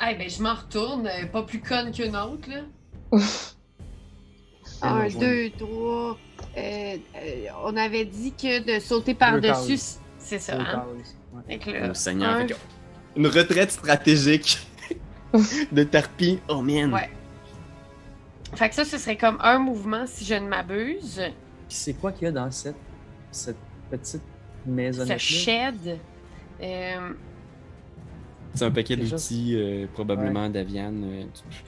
Ah, ben, je m'en retourne, euh, pas plus conne qu'une autre, là. Un, rejoindre. deux, trois. Euh, euh, on avait dit que de sauter par-dessus. C'est ça, Deux hein? cases, ouais. Fait que là, Oh, Seigneur. un. Fait que- Une retraite stratégique de Tarpi. Oh man. Ouais. Fait que ça, ce serait comme un mouvement si je ne m'abuse. Puis c'est quoi qu'il y a dans cette, cette petite Ce maisonnette shed. Euh, C'est un paquet d'outils, euh, probablement d'Avian. euh, tu-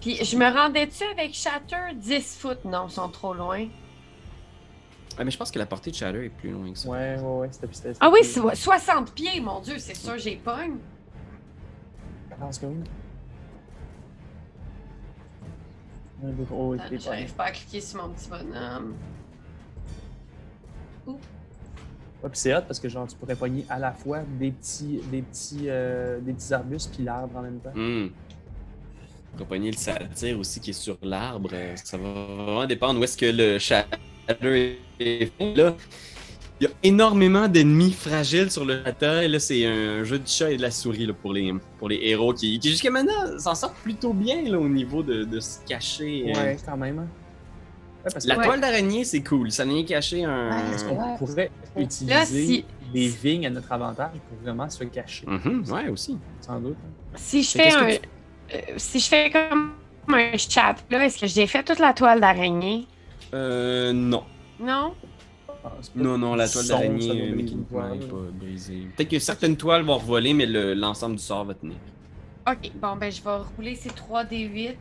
Puis je me rendais-tu avec Shatter 10 foot? Non, ils sont trop loin. Ah, mais je pense que la portée de Shadow est plus loin que ça. Ouais, ouais, ouais, c'était c'était- Ah oui, c'était- so- 60 pieds, mon Dieu, c'est sûr, j'ai pogne. Je pense que oui. Oh, J'arrive pas à cliquer sur mon petit bonhomme. Ouais, puis c'est hot parce que genre tu pourrais pogner à la fois des petits, des petits, euh, des petits arbustes puis l'arbre en même temps. On va pogner le satire aussi qui est sur l'arbre. euh, Ça va vraiment dépendre où est-ce que le Shadow est fait. Là, il y a énormément d'ennemis fragiles sur le château. Et là, c'est un jeu de chat et de la souris là, pour, les, pour les héros qui, qui jusqu'à maintenant, s'en sortent plutôt bien là, au niveau de, de se cacher. euh. Ouais, quand même. hein. Ouais, parce que La Ouais. toile d'araignée, c'est cool. Ça vient cacher un. Ouais, parce qu'on Ouais. pourrait Là, utiliser si- les vignes à notre avantage pour vraiment se cacher, Mhm, ouais, aussi. sans doute. Si je fais un. euh, si je fais comme un chat, là, est-ce que j'ai fait toute la toile d'araignée? Euh, non. Non? Ah, Non, non, la toile d'araignée doit euh, mécaniquement ouais. n'est pas brisée. Peut-être que certaines toiles vont revoler, mais le- l'ensemble du sort va tenir. Ok, bon, ben, je vais rouler ces 3 D8.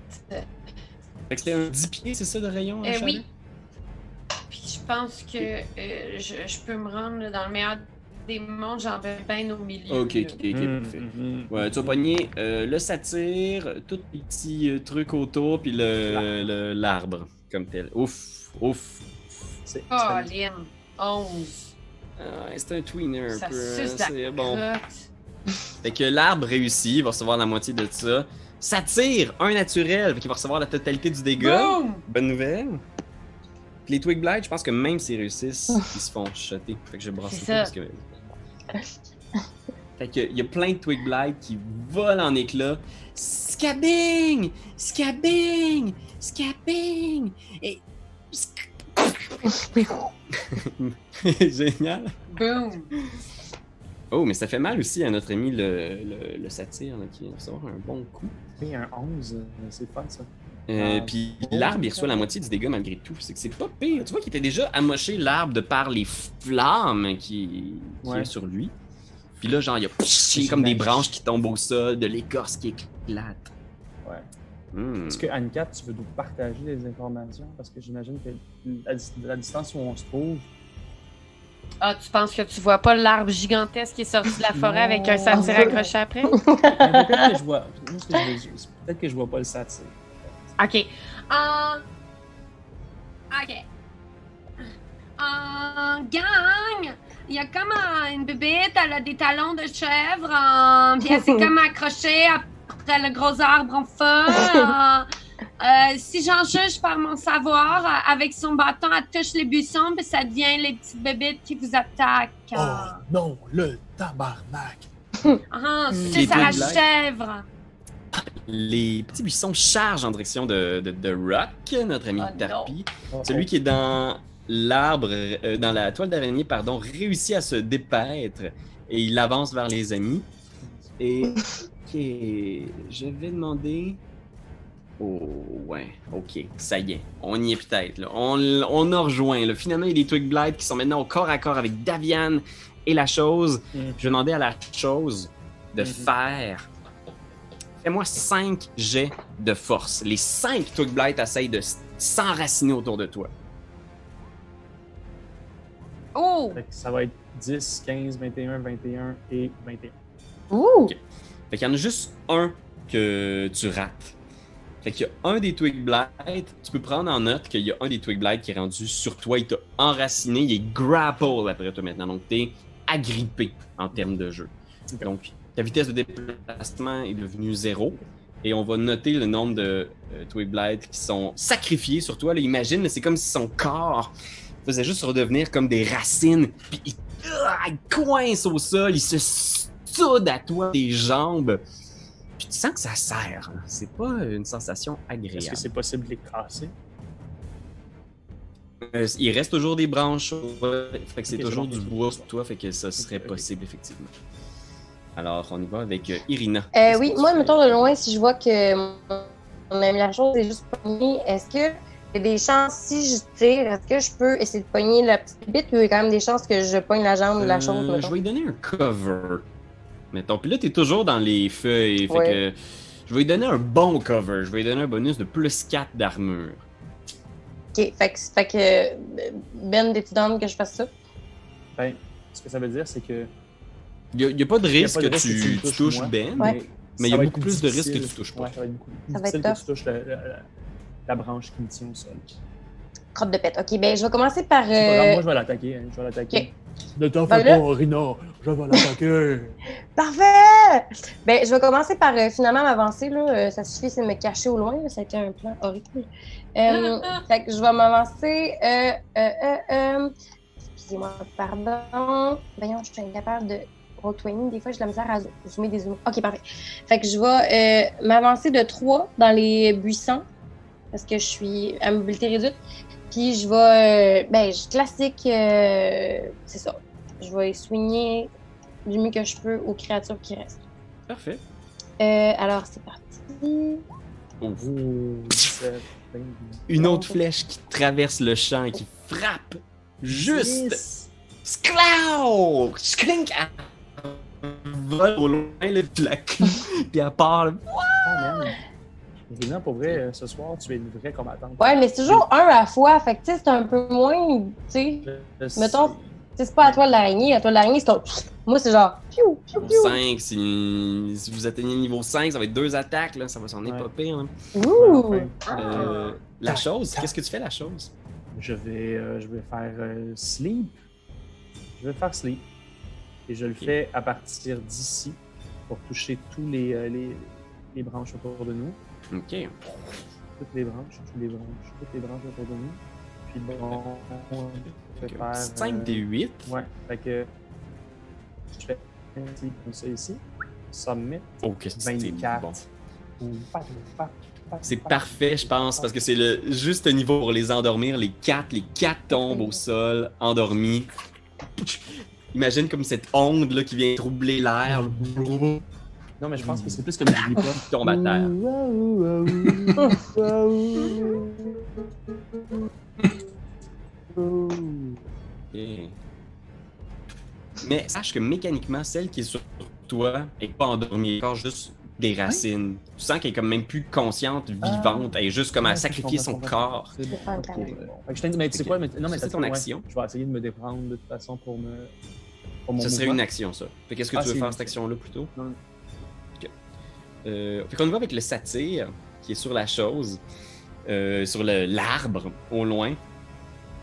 Fait que c'était un 10 pieds, c'est ça, de rayon? euh, oui. Puis je pense que euh, je, je peux me rendre dans le meilleur des mondes, j'en vais bien au milieu. Ok, ok, ok, Mhm, parfait. mhm. Ouais, tu vas pogner euh, le satire, tous les petits euh, trucs autour, puis le le- l'arbre, comme tel. Ouf, ouf. C'est- Oh, c'est- Lynn. 11. Ah, c'est un tweener un peu. hein, suce la c'est bon. Fait que l'arbre réussit, il va recevoir la moitié de ça. Satire, un naturel, fait qu'il va recevoir la totalité du dégât. Boom! Bonne nouvelle. Puis les Twig Blight, je pense que même s'ils réussissent, ils se font shotter. Fait que je brasse ça. parce que. Fait que il y a plein de Twig Blight qui volent en éclats. Scabbing! Scabbing! Scabbing! Et. Génial! Boom! Oh, mais ça fait mal aussi à notre ami le, le, le satire là, qui va recevoir un bon coup. Oui, un 11, euh, c'est fun ça. Euh, Ah, puis l'arbre, il reçoit la moitié du dégât malgré tout. C'est que c'est pas pire. Tu vois qu'il était déjà amoché l'arbre de par les flammes qui, qui Ouais. est sur lui. Puis là, genre, il y a comme des branches qui tombent au sol, de l'écorce qui éclate. Ouais. Hmm. Est-ce que Anne-Cat, tu veux nous partager les informations? Parce que j'imagine que la distance où on se trouve, Ah, tu penses que tu vois pas l'arbre gigantesque qui est sorti de la forêt avec un Non. satire accroché après? Peut-être que je vois. Peut-être que je vois pas le satire. Ok. Euh... Ok. En gang, il y a comme euh, une bébête, elle a des talons de chèvre, euh, puis elle s'est comme accrochée après le gros arbre en feu. euh, euh, si j'en juge par mon savoir, euh, avec son bâton, elle touche les buissons, puis ça devient les petites bébêtes qui vous attaquent. Oh non, le tabarnak! ah, c'est à la chèvre. Les petits buissons chargent en direction de, de, de Rock, notre ami Oh, Tarpi. Oh, Celui qui est dans l'arbre, euh, dans la toile d'araignée, pardon, réussit à se dépaître et il avance vers les amis. Et ok, je vais demander. Oh ouais, ok, ça y est, on y est peut-être. On, on a rejoint. là. Finalement, il y a des Twig Blight qui sont maintenant au corps à corps avec Davian et la chose. Mhm. Je vais demander à la chose de Mhm. faire. Fais-moi 5 jets de force. Les 5 Twig Blight essayent de s'enraciner autour de toi. Oh! Fait que ça va être 10, 15, 21, 21 et 21. Ouh! Fait qu'il y en a juste un que tu rates. Fait qu'il y a un des Twig Blight, tu peux prendre en note qu'il y a un des Twig Blight qui est rendu sur toi, il t'a enraciné, il est grapple après toi maintenant. Donc t'es agrippé en termes de jeu. Donc ta vitesse de déplacement est devenue zéro. Et on va noter le nombre de euh, Twig Blight qui sont sacrifiés sur toi. Là, imagine, c'est comme si son corps faisait juste redevenir comme des racines. Puis il, ah, il coince au sol, il se soude à toi des jambes. Puis tu sens que ça serre. hein. C'est pas une sensation Est-ce agréable. que c'est possible de les casser? Euh, il reste toujours des branches. ouais. Fait que c'est toujours du bois sur toi, fait que ça serait possible, effectivement. Alors, on y va avec euh, Irina. Euh, oui, moi, mettons de loin, si je vois que mon ami la chose est juste pognée, est-ce que il y a des chances, si je tire, est-ce que je peux essayer de pogner la petite bite ou il y a quand même des chances que je pogne la jambe de la chose, Euh, je vais lui donner un cover. Mettons. Puis là, t'es toujours dans les feuilles. Fait Ouais. que je vais lui donner un bon cover. Je vais lui donner un bonus de plus 4 d'armure. Ok, fait que, fait que Ben, t'es-tu que je fasse ça? Ben, ce que ça veut dire, c'est que. Il n'y a, pas de y a risque pas de que risque tu, que tu touches. Ben. Ouais. Mais il y a beaucoup plus de risques que tu touches pas. Ouais, ça va être beaucoup plus Ça va être difficile que tu touches la, la- la- la branche qui me tient au sol. Crotte de pète. Ok, ben je vais commencer par. C'est pas grave, euh, moi, je vais l'attaquer. hein, Je vais l'attaquer. Ok. Ne t'en Ben fais là- pas, Rina. Je vais l'attaquer. Parfait! Ben, je vais commencer par euh, finalement m'avancer. Là. Euh, ça suffit, c'est de me cacher au loin. là. Ça a été un plan horrible. Euh, fait que je vais m'avancer. Excusez-moi, pardon. Voyons, je suis incapable de roll Des fois, j'ai de la misère à zo- zoomer des zooms. Ok, parfait. Fait que je vais m'avancer de 3 dans les buissons parce que je suis à mobilité réduite. Puis je vais. ben, je classique. c'est ça. Je vais soigner du mieux que je peux aux créatures qui restent. Parfait. Euh, alors, c'est parti. Une autre flèche qui traverse le champ et qui frappe juste. Sklau! Sklink! Elle vole au loin le plaque. Puis elle part. là. Oh. Rina, pour vrai, euh, ce soir, tu es une vraie combattante. Ouais, mais c'est toujours un à la fois. Fait que, tu sais, c'est un peu moins. Tu sais, Mettons- sais. Tu sais, c'est pas à toi de l'araignée. À toi de l'araignée, c'est ton. Moi, c'est genre. Piou, piou, piou. 5, si, si vous atteignez le niveau 5, ça va être deux attaques, là, ça va s'en Ouais. pire. hein. Ouh. Euh, la chose, qu'est-ce que tu fais la chose? Je vais, euh, je vais faire euh, sleep. Je vais faire sleep. Et je le fais à partir d'ici pour toucher tous les, euh, les, les branches autour de nous. Ok. Toutes les branches, toutes les branches, toutes les branches autour de nous. Puis bon, je vais faire. 5 euh, des 8. Ouais, fait que. Je fais un sleep comme ça ici. Submit. Oh, qu'est-ce que c'est 24. bon. C'est parfait, je pense, parce que c'est le juste niveau pour les endormir. Les quatre, les quatre tombent au sol, endormis. Imagine comme cette onde là, qui vient troubler l'air, Non, mais je pense que c'est plus comme du hip-hop. qui tombe à terre. Mais sache que mécaniquement, celle qui est sur toi est pas endormie, elle juste des racines. Tu sens qu'elle est comme même plus consciente, vivante, elle est juste comme à Ouais, sacrifier son corps. C'est bon. Fait que je t'ai dit, mais tu sais quoi, mais, non, mais c'est ton ouais, action. Je vais essayer de me déprendre de toute façon pour me. Pour mon Ça serait une action, ça. Fait qu'est-ce que Ah, tu veux faire cette action-là plutôt? Non. Ok. Euh, fait qu'on y va avec le satyre qui est sur la chose, euh, sur l'arbre au loin.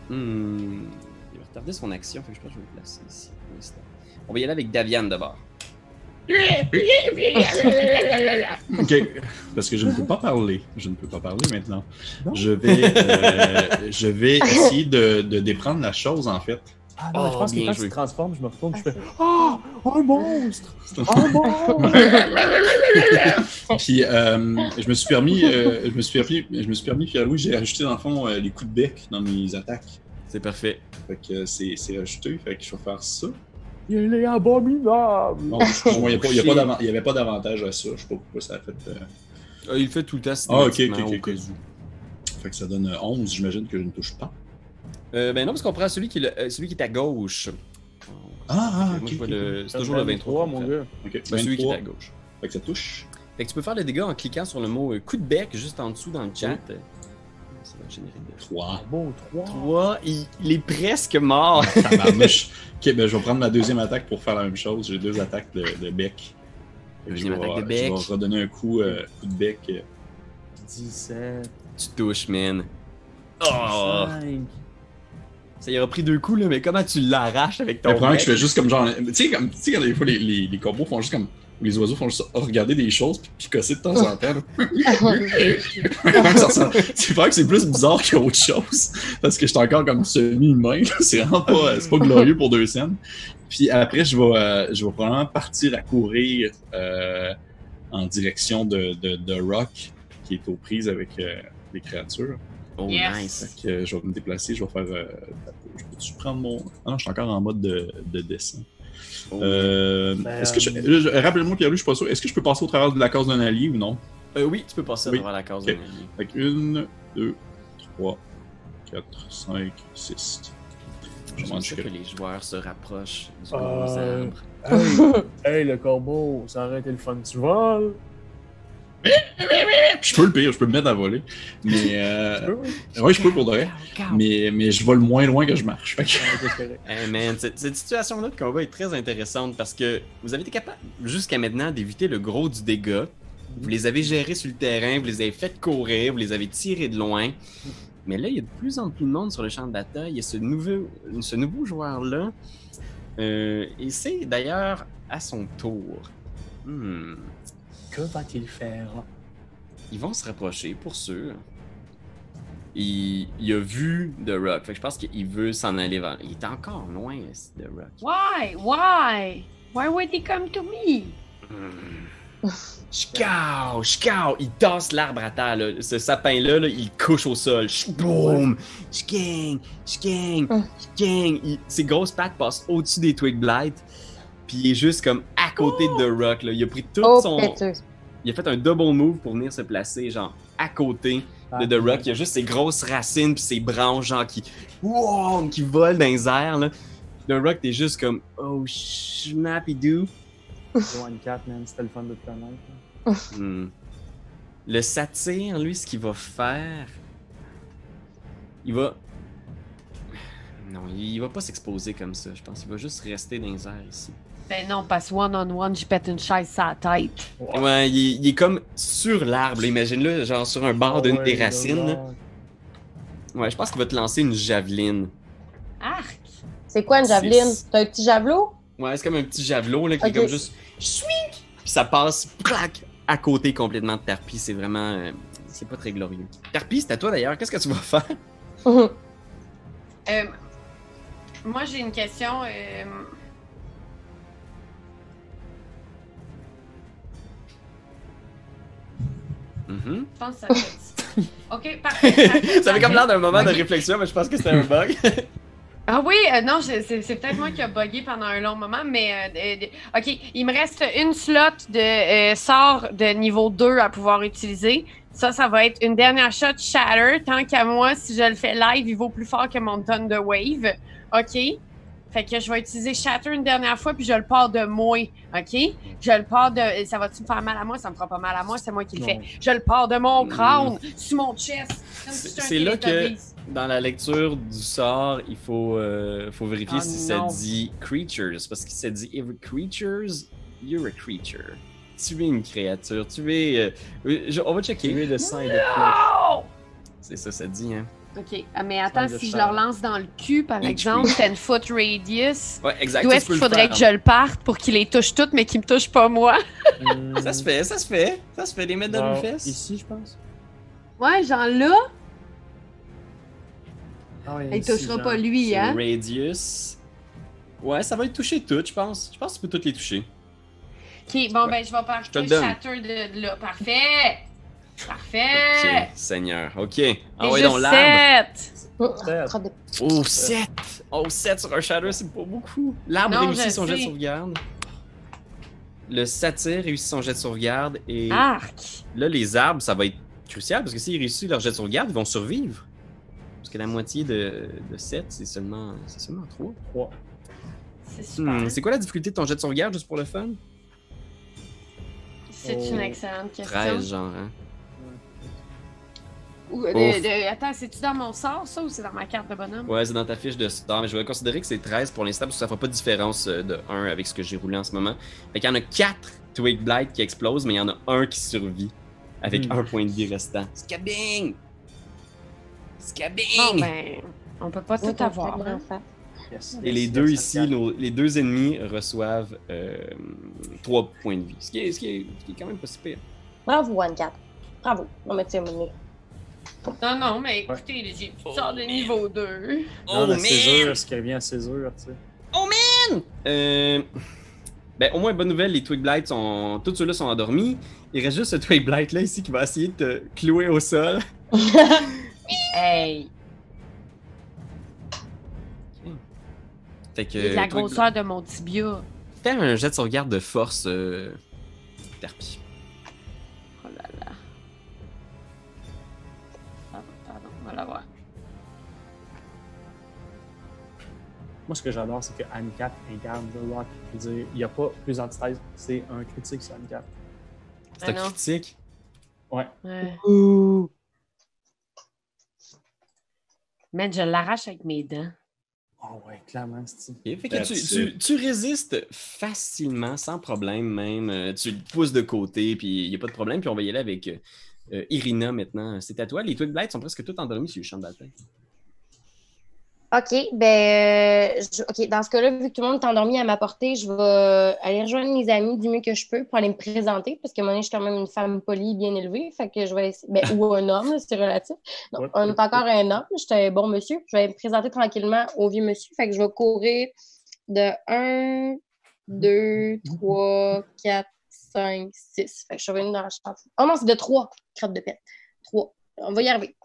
Hmm, Il va retarder son action, fait que je pense que je vais le placer ici On va y aller avec Davian d'abord. Ok, parce que je ne peux pas parler. Je ne peux pas parler maintenant. Non? Je vais, euh, je vais essayer de, de déprendre la chose en fait. Ah non, je Oh, pense que bien quand joué. tu te transformes, je me retourne, je fais Ah, un monstre! Un monstre! Puis euh, je me suis permis, euh, je me suis permis, je me suis permis, puis oui, j'ai rajouté dans le fond euh, les coups de bec dans mes attaques. C'est parfait. Fait que c'est c'est rajouté, fait que je vais faire ça. Il est abominable! Bon, il n'y avait pas d'avantage à ça. Je sais pas pourquoi ça a fait. euh, Ah, il le fait tout le temps Ah, ok, ok, ok. Fait que ça donne 11, j'imagine que je ne touche pas. Euh, ben non, parce qu'on prend celui qui, est le- euh, celui qui est à gauche. Ah, ah, Moi, ok. je vois ok. le- C'est toujours le 23. mon qu'on fait. gars. Ok, Ben, celui qui est 23. à gauche. Fait que ça touche. Fait que tu peux faire le dégât en cliquant sur le mot euh, coup de bec juste en dessous dans le chat. Ça va générer de 3. Bon, 3. 3. Il, il est presque mort. Tabarnouche. ok, ben je vais prendre ma deuxième attaque pour faire la même chose. J'ai deux attaques de, de bec. Deuxième je vais, attaque de Je bec. vais redonner un coup, euh, coup de bec. euh, 17. Tu touches, man. Oh! 5. Ça y aura pris deux coups, là, mais comment tu l'arraches avec ton Le problème, bec? que je fais juste comme genre. Tu sais, comme, tu sais, quand des fois les, les, les corbeaux font juste comme. Les oiseaux font juste regarder des choses puis picosser de temps en temps. c'est vrai que c'est plus bizarre qu'autre chose. Parce que j'étais encore comme semi-humain. C'est vraiment pas, c'est pas glorieux pour deux scènes. Puis après, je vais, euh, je vais probablement partir à courir euh, en direction de, de, de Rock, qui est aux prises avec euh, les créatures. Oh, Yes. nice. Fait que euh, je vais me déplacer, je vais faire. euh, je peux-tu prendre mon. Ah non, je suis encore en mode de, de dessin. Oh. Euh, Ben, est-ce que je. je- je- Rappelle-moi, Pierre-Louis, je suis pas sûr. Est-ce que je peux passer au travers de la case d'un allié ou non? Euh, oui, tu peux passer Oui. devant la case d'un allié. Fait que une, deux, trois, quatre, cinq, six. Je ça que les joueurs se rapprochent du gros Euh, arbre. Hey, hey, le corbeau, ça aurait été le fun du vol. Je peux le pire, je peux me mettre à voler. Mais. Euh... ouais, je peux pour de vrai. Mais, mais je vole moins loin que je marche. Fait que- Hey man, cette, cette situation-là de combat est très intéressante parce que vous avez été capable jusqu'à maintenant d'éviter le gros du dégât. Vous les avez gérés sur le terrain, vous les avez fait courir, vous les avez tirés de loin. Mais là, il y a de plus en plus de monde sur le champ de bataille. Il y a ce nouveau, ce nouveau joueur-là. Euh, et c'est d'ailleurs à son tour. Hmm. Que va-t-il faire? Ils vont se rapprocher, pour sûr. Il, il a vu The Rock. Fait que je pense qu'il veut s'en aller vers. Il est encore loin, The Rock. Why? Why? Why would he come to me? Hmm. Chicao, chicao, il tasse l'arbre à terre, là. Ce sapin-là, là, il couche au sol. Boum! Ch'gang, ch'gang, Hum. ch'gang. Il- Ses grosses pattes passent au-dessus des Twig Blight. Puis il est juste comme à côté de The Rock, là. Il a pris tout Oh, son. péteuse. Il a fait un double move pour venir se placer, genre, à côté de The Rock. Il y a juste ses grosses racines puis ses branches, genre, qui, wow, qui volent dans les airs, là. The Rock, t'es juste comme, oh, snappy do. One Cat, man, c'était le fun de te connaître. Hmm. Le satyre, lui, ce qu'il va faire, il va. Non, il va pas s'exposer comme ça, je pense. Il va juste rester dans les airs ici. Ben non, parce one-on-one, je pète une chaise sur la tête. Ouais, il, est- il est comme sur l'arbre, imagine-le, genre sur un bord d'une Ah des racines. Ouais, je pense qu'il va te lancer une javeline. Arc! C'est quoi une javeline? T'as un petit javelot? Ouais, c'est comme un petit javelot là, qui est comme juste swing, puis ça passe plac à côté complètement de Tarpi. C'est vraiment, euh, c'est pas très glorieux. Tarpi, c'est à toi d'ailleurs. Qu'est-ce que tu vas faire? Euh, moi, j'ai une question. euh, Mhm. Je pense que ça fait... OK, parfait. parfait, Ça avait comme l'air d'un moment de réflexion, mais je pense que c'était un bug. Ah oui, euh, non, je- c'est c'est peut-être moi qui a bugué pendant un long moment, mais euh, OK, il me reste une slot de euh, sort de niveau 2 à pouvoir utiliser. Ça, ça va être une dernière shot Shatter. Tant qu'à moi, si je le fais live, il vaut plus fort que mon tonne de Wave. OK? Fait que je vais utiliser Shatter une dernière fois, puis je le pars de moi. OK? Je le pars de. Ça va-tu me faire mal à moi? Ça me fera pas mal à moi, c'est moi qui le fais. Je le pars de mon Mm. crâne, sur mon chest. comme si C'est là que, dans la lecture du sort, il faut, euh, faut vérifier Ah, si non. ça dit creatures. Parce que ça dit every creatures, you're a creature. Tu es une créature. Tu es. euh, euh, je- on va checker. De. Oh! C'est ça, ça dit, hein. OK. Ah, mais attends, si je leur lance dans le cul, par Each exemple, 10 foot radius, Ouais, exact. d'où est-ce qu'il faudrait faire. que je le parte pour qu'il les touche toutes, mais qu'il me touche pas moi? Hmm. Ça se fait, ça se fait. Ça se fait des mettre dans Genre, le fesses. Ici, je pense. Ouais, genre là, Ah ouais, il ici, touchera genre. pas lui, hein? Radius. Ouais, ça va être touché toutes, je pense. Je pense que tu peux toutes les toucher. OK, bon, ben, je vais partir te le donne. Shatter de, de là. Parfait! Parfait! Ok, Seigneur. Ok. Donc l'arbre. 7! Sept. Trop de- Oh, 7! Oh, 7 sur un Shadow, c'est pas beaucoup. L'arbre réussit son jet de sais. sauvegarde. Le satyre réussit son jet de sauvegarde. Et Arc! là, les arbres, ça va être crucial parce que s'ils réussissent leur jet de sauvegarde, ils vont survivre. Parce que la moitié de, de 7, c'est seulement, c'est seulement 3. Trois. C'est super. Hmm, c'est quoi la difficulté de ton jet de sauvegarde, juste pour le fun? C'est Oh. une excellente question. 13, genre, hein? Ou, euh, Ouf. de- de- attends, c'est-tu dans mon sort, ça, ou c'est dans ma carte de bonhomme? Ouais, c'est dans ta fiche de star, mais je vais considérer que c'est 13 pour l'instant parce que ça fera pas de différence euh, de 1 avec ce que j'ai roulé en ce moment. Fait qu'il y en a 4 Twig Blight qui explosent, mais il y en a un qui survit avec Hmm. un point de vie restant. Scabbing! Scabbing! Bon, ben, on peut pas tout avoir. fait, hein. Yes. Et les deux ici, nos- les deux ennemis reçoivent 3 points de vie. Ce qui, est, ce, qui est, ce qui est quand même pas si pire. Bravo, One Cat. Bravo. On va mettre ça au milieu. Non, non, mais écoutez, j'ai plus de sort de niveau 2. Non, la man! césure, ce qui revient à césure, tu sais. Euh, Ben, au moins, bonne nouvelle, les Twig Blights sont. Tous ceux-là sont endormis. Il reste juste ce Twig Blight là ici qui va essayer de te clouer au sol. Hey! Fait que. C'est de la grosseur de mon tibia. Fais un jet de sauvegarde de force, euh... Terpi. Moi, ce que j'adore, c'est que Handicap incarne The Rock. Je veux dire, il n'y a pas plus antithèse, c'est un critique sur Handicap. C'est Ah un non. critique? Ouais. Ouais. Man, je l'arrache avec mes dents. Oh ouais, clairement, c'est Ok, Fait que tu, That's tu- résistes facilement, sans problème même. Euh, Tu le pousses de côté, puis il n'y a pas de problème. Puis on va y aller avec euh, euh, Irina maintenant. C'est à toi. Les Twig Blights sont presque tous endormis sur le champ de bataille. OK, ben, euh, je- OK, dans ce cas-là, vu que tout le monde est endormi à ma portée, je vais aller rejoindre mes amis du mieux que je peux pour aller me présenter, parce que moi, je suis quand même une femme polie, bien élevée, fait que je vais essayer, ben, ou un homme, c'est relatif. Donc, Ouais. on est encore un homme, j'étais un bon monsieur, je vais me présenter tranquillement au vieux monsieur, fait que je vais courir de 1, 2, 3, 4, 5, 6. Fait que je suis revenue dans la chambre. Oh non, c'est de 3, crotte de pète. 3. On va y arriver.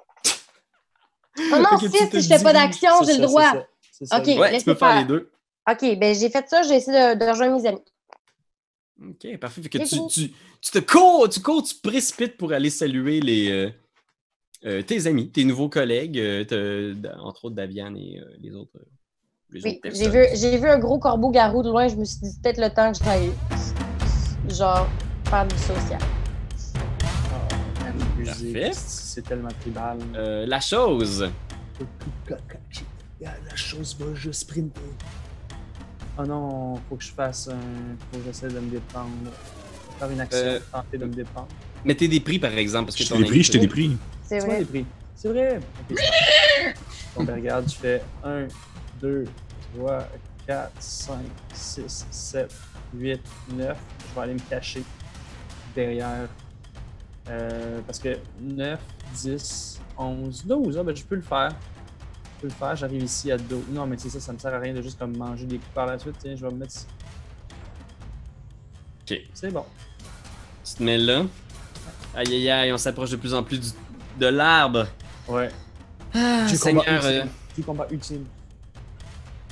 Oh non, Fait que 6, tu te si je fais pas d'action, j'ai le droit. ça, ça. Ok. Ouais, tu peux faire faire. les deux. OK, ben j'ai fait ça, j'ai essayé de, de rejoindre mes amis. Ok, parfait. Fait que tu, tu, tu te cours, tu cours, tu te précipites pour aller saluer les, euh, euh, tes amis, tes nouveaux collègues, euh, entre autres Daviane et euh, les autres. les Oui, j'ai vu, j'ai vu un gros corbeau-garou de loin, je me suis dit c'est peut-être le temps que j'aille, genre, faire du social. Musique. C'est tellement tribal. Euh, la chose. La chose va juste sprinter. Oh non, faut que je fasse un. Faut que j'essaie de me déprendre. Faire une action, Euh, tenter de me déprendre. Mettez des prix, par exemple, parce que Je t'ai des prix, je t'ai des prix. C'est vrai. les prix? C'est vrai! Ok. Bon, ben regarde, je fais 1, 2, 3, 4, 5, 6, 7, 8, 9. Je vais aller me cacher derrière. Euh, parce que 9, 10, 11, 12, ah, ben je peux le faire. Je peux le faire, j'arrive ici à 12. Non, mais c'est ça, ça me sert à rien de juste comme manger des coups par la suite. Tiens, je vais me mettre ici. Ok. C'est bon. Tu te mets là. Aïe aïe aïe, on s'approche de plus en plus du- de l'arbre. Ouais. Ah, Du Seigneur, combat euh, ultime. Du combat ultime.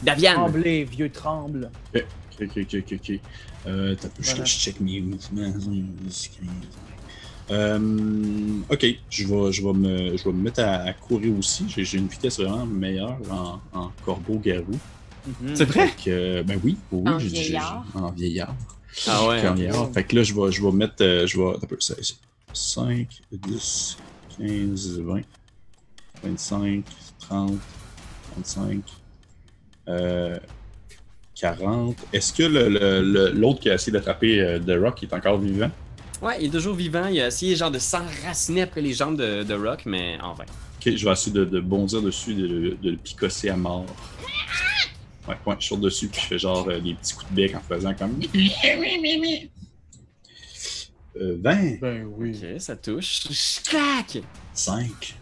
Daviane. Tremblez, vieux tremble. Ok, ok, ok, ok. Euh, t'as peu, je- Voilà. je check mes mouvements. Euh, ok, je vais, je, vais me, je vais me mettre à, à courir aussi. J'ai une vitesse vraiment meilleure en, en corbeau-garou. Mhm. C'est vrai? Que, ben oui, oui, En vieillard. En vieillard. Ah ouais. En vieillard. Fait que là, je vais, je vais mettre. euh, Je vais. attends un peu, c'est- 5, 10, 15, 20, 25, 30, 35, euh, 40. Est-ce que le- le- le- l'autre qui a essayé d'attraper euh, The Rock est encore vivant? Ouais, il est toujours vivant. Il a essayé genre de s'enraciner après les jambes de, de Rock, mais en vain. Ok, je vais essayer de, de bondir dessus, de, le- de le picosser à mort. Ouais, ouais, je saute dessus, puis je fais genre euh, des petits coups de bec en faisant comme. Euh, 20, Ben oui. Ok, ça touche. Clac! 5.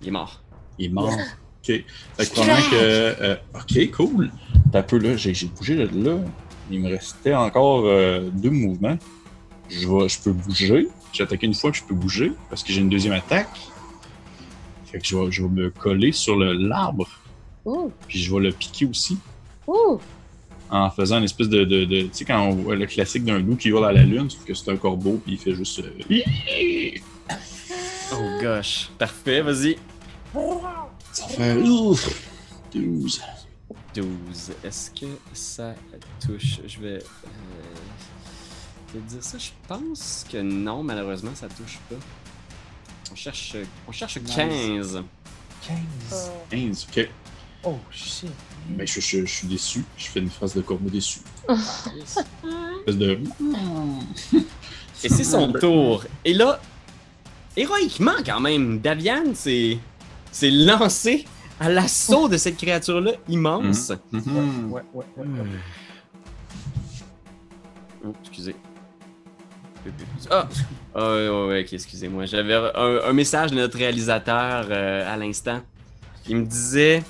Il est mort. Il est mort. Ok. Fait que probablement que. euh, ok, cool. T'as un peu là, j'ai j'ai bougé de là. Il me restait encore euh, deux mouvements. Je, vais, je peux bouger. J'ai attaqué une fois, puis je peux bouger parce que j'ai une deuxième attaque. Fait que je vais, je vais me coller sur le- l'arbre, Ouh, puis je vais le piquer aussi ouh. en faisant une espèce de. de, de- tu sais, quand on voit le classique d'un loup qui hurle à la lune, sauf que c'est un corbeau, puis il fait juste. euh, Oh gosh. Parfait, vas-y. Ça fait. Ouf! 12. 12. Est-ce que ça touche? Je vais. euh, te dire ça. Je pense que non, malheureusement, ça touche pas. On cherche, on cherche Nice. 15. 15. 15, ok. Oh shit. Ben, je, je- je suis déçu. Je fais une phrase de corbeau déçu. Espèce de. Et c'est son tour. Et là, héroïquement quand même, Daviane s'est s'est lancé à l'assaut de cette créature-là immense. Ouais, ouais, ouais. ouais. Oh, excusez. Ah! Oh, ouais, excusez-moi. J'avais un, message de notre réalisateur euh, à l'instant. Il me disait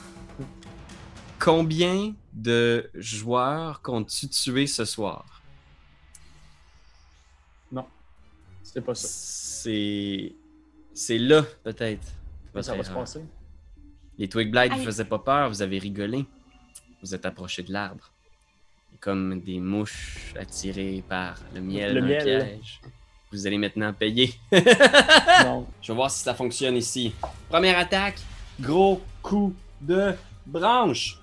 Combien de joueurs comptes-tu tuer ce soir? Non, c'est pas ça. C'est. C'est là, peut-être. Ça va se passer. Les Twig Blight ne faisaient pas peur, vous avez rigolé. Vous êtes approché de l'arbre. Comme des mouches attirées par le miel Le miel. piège. Vous allez maintenant payer. Non. Je vais voir si ça fonctionne ici. Première attaque, gros coup de branche.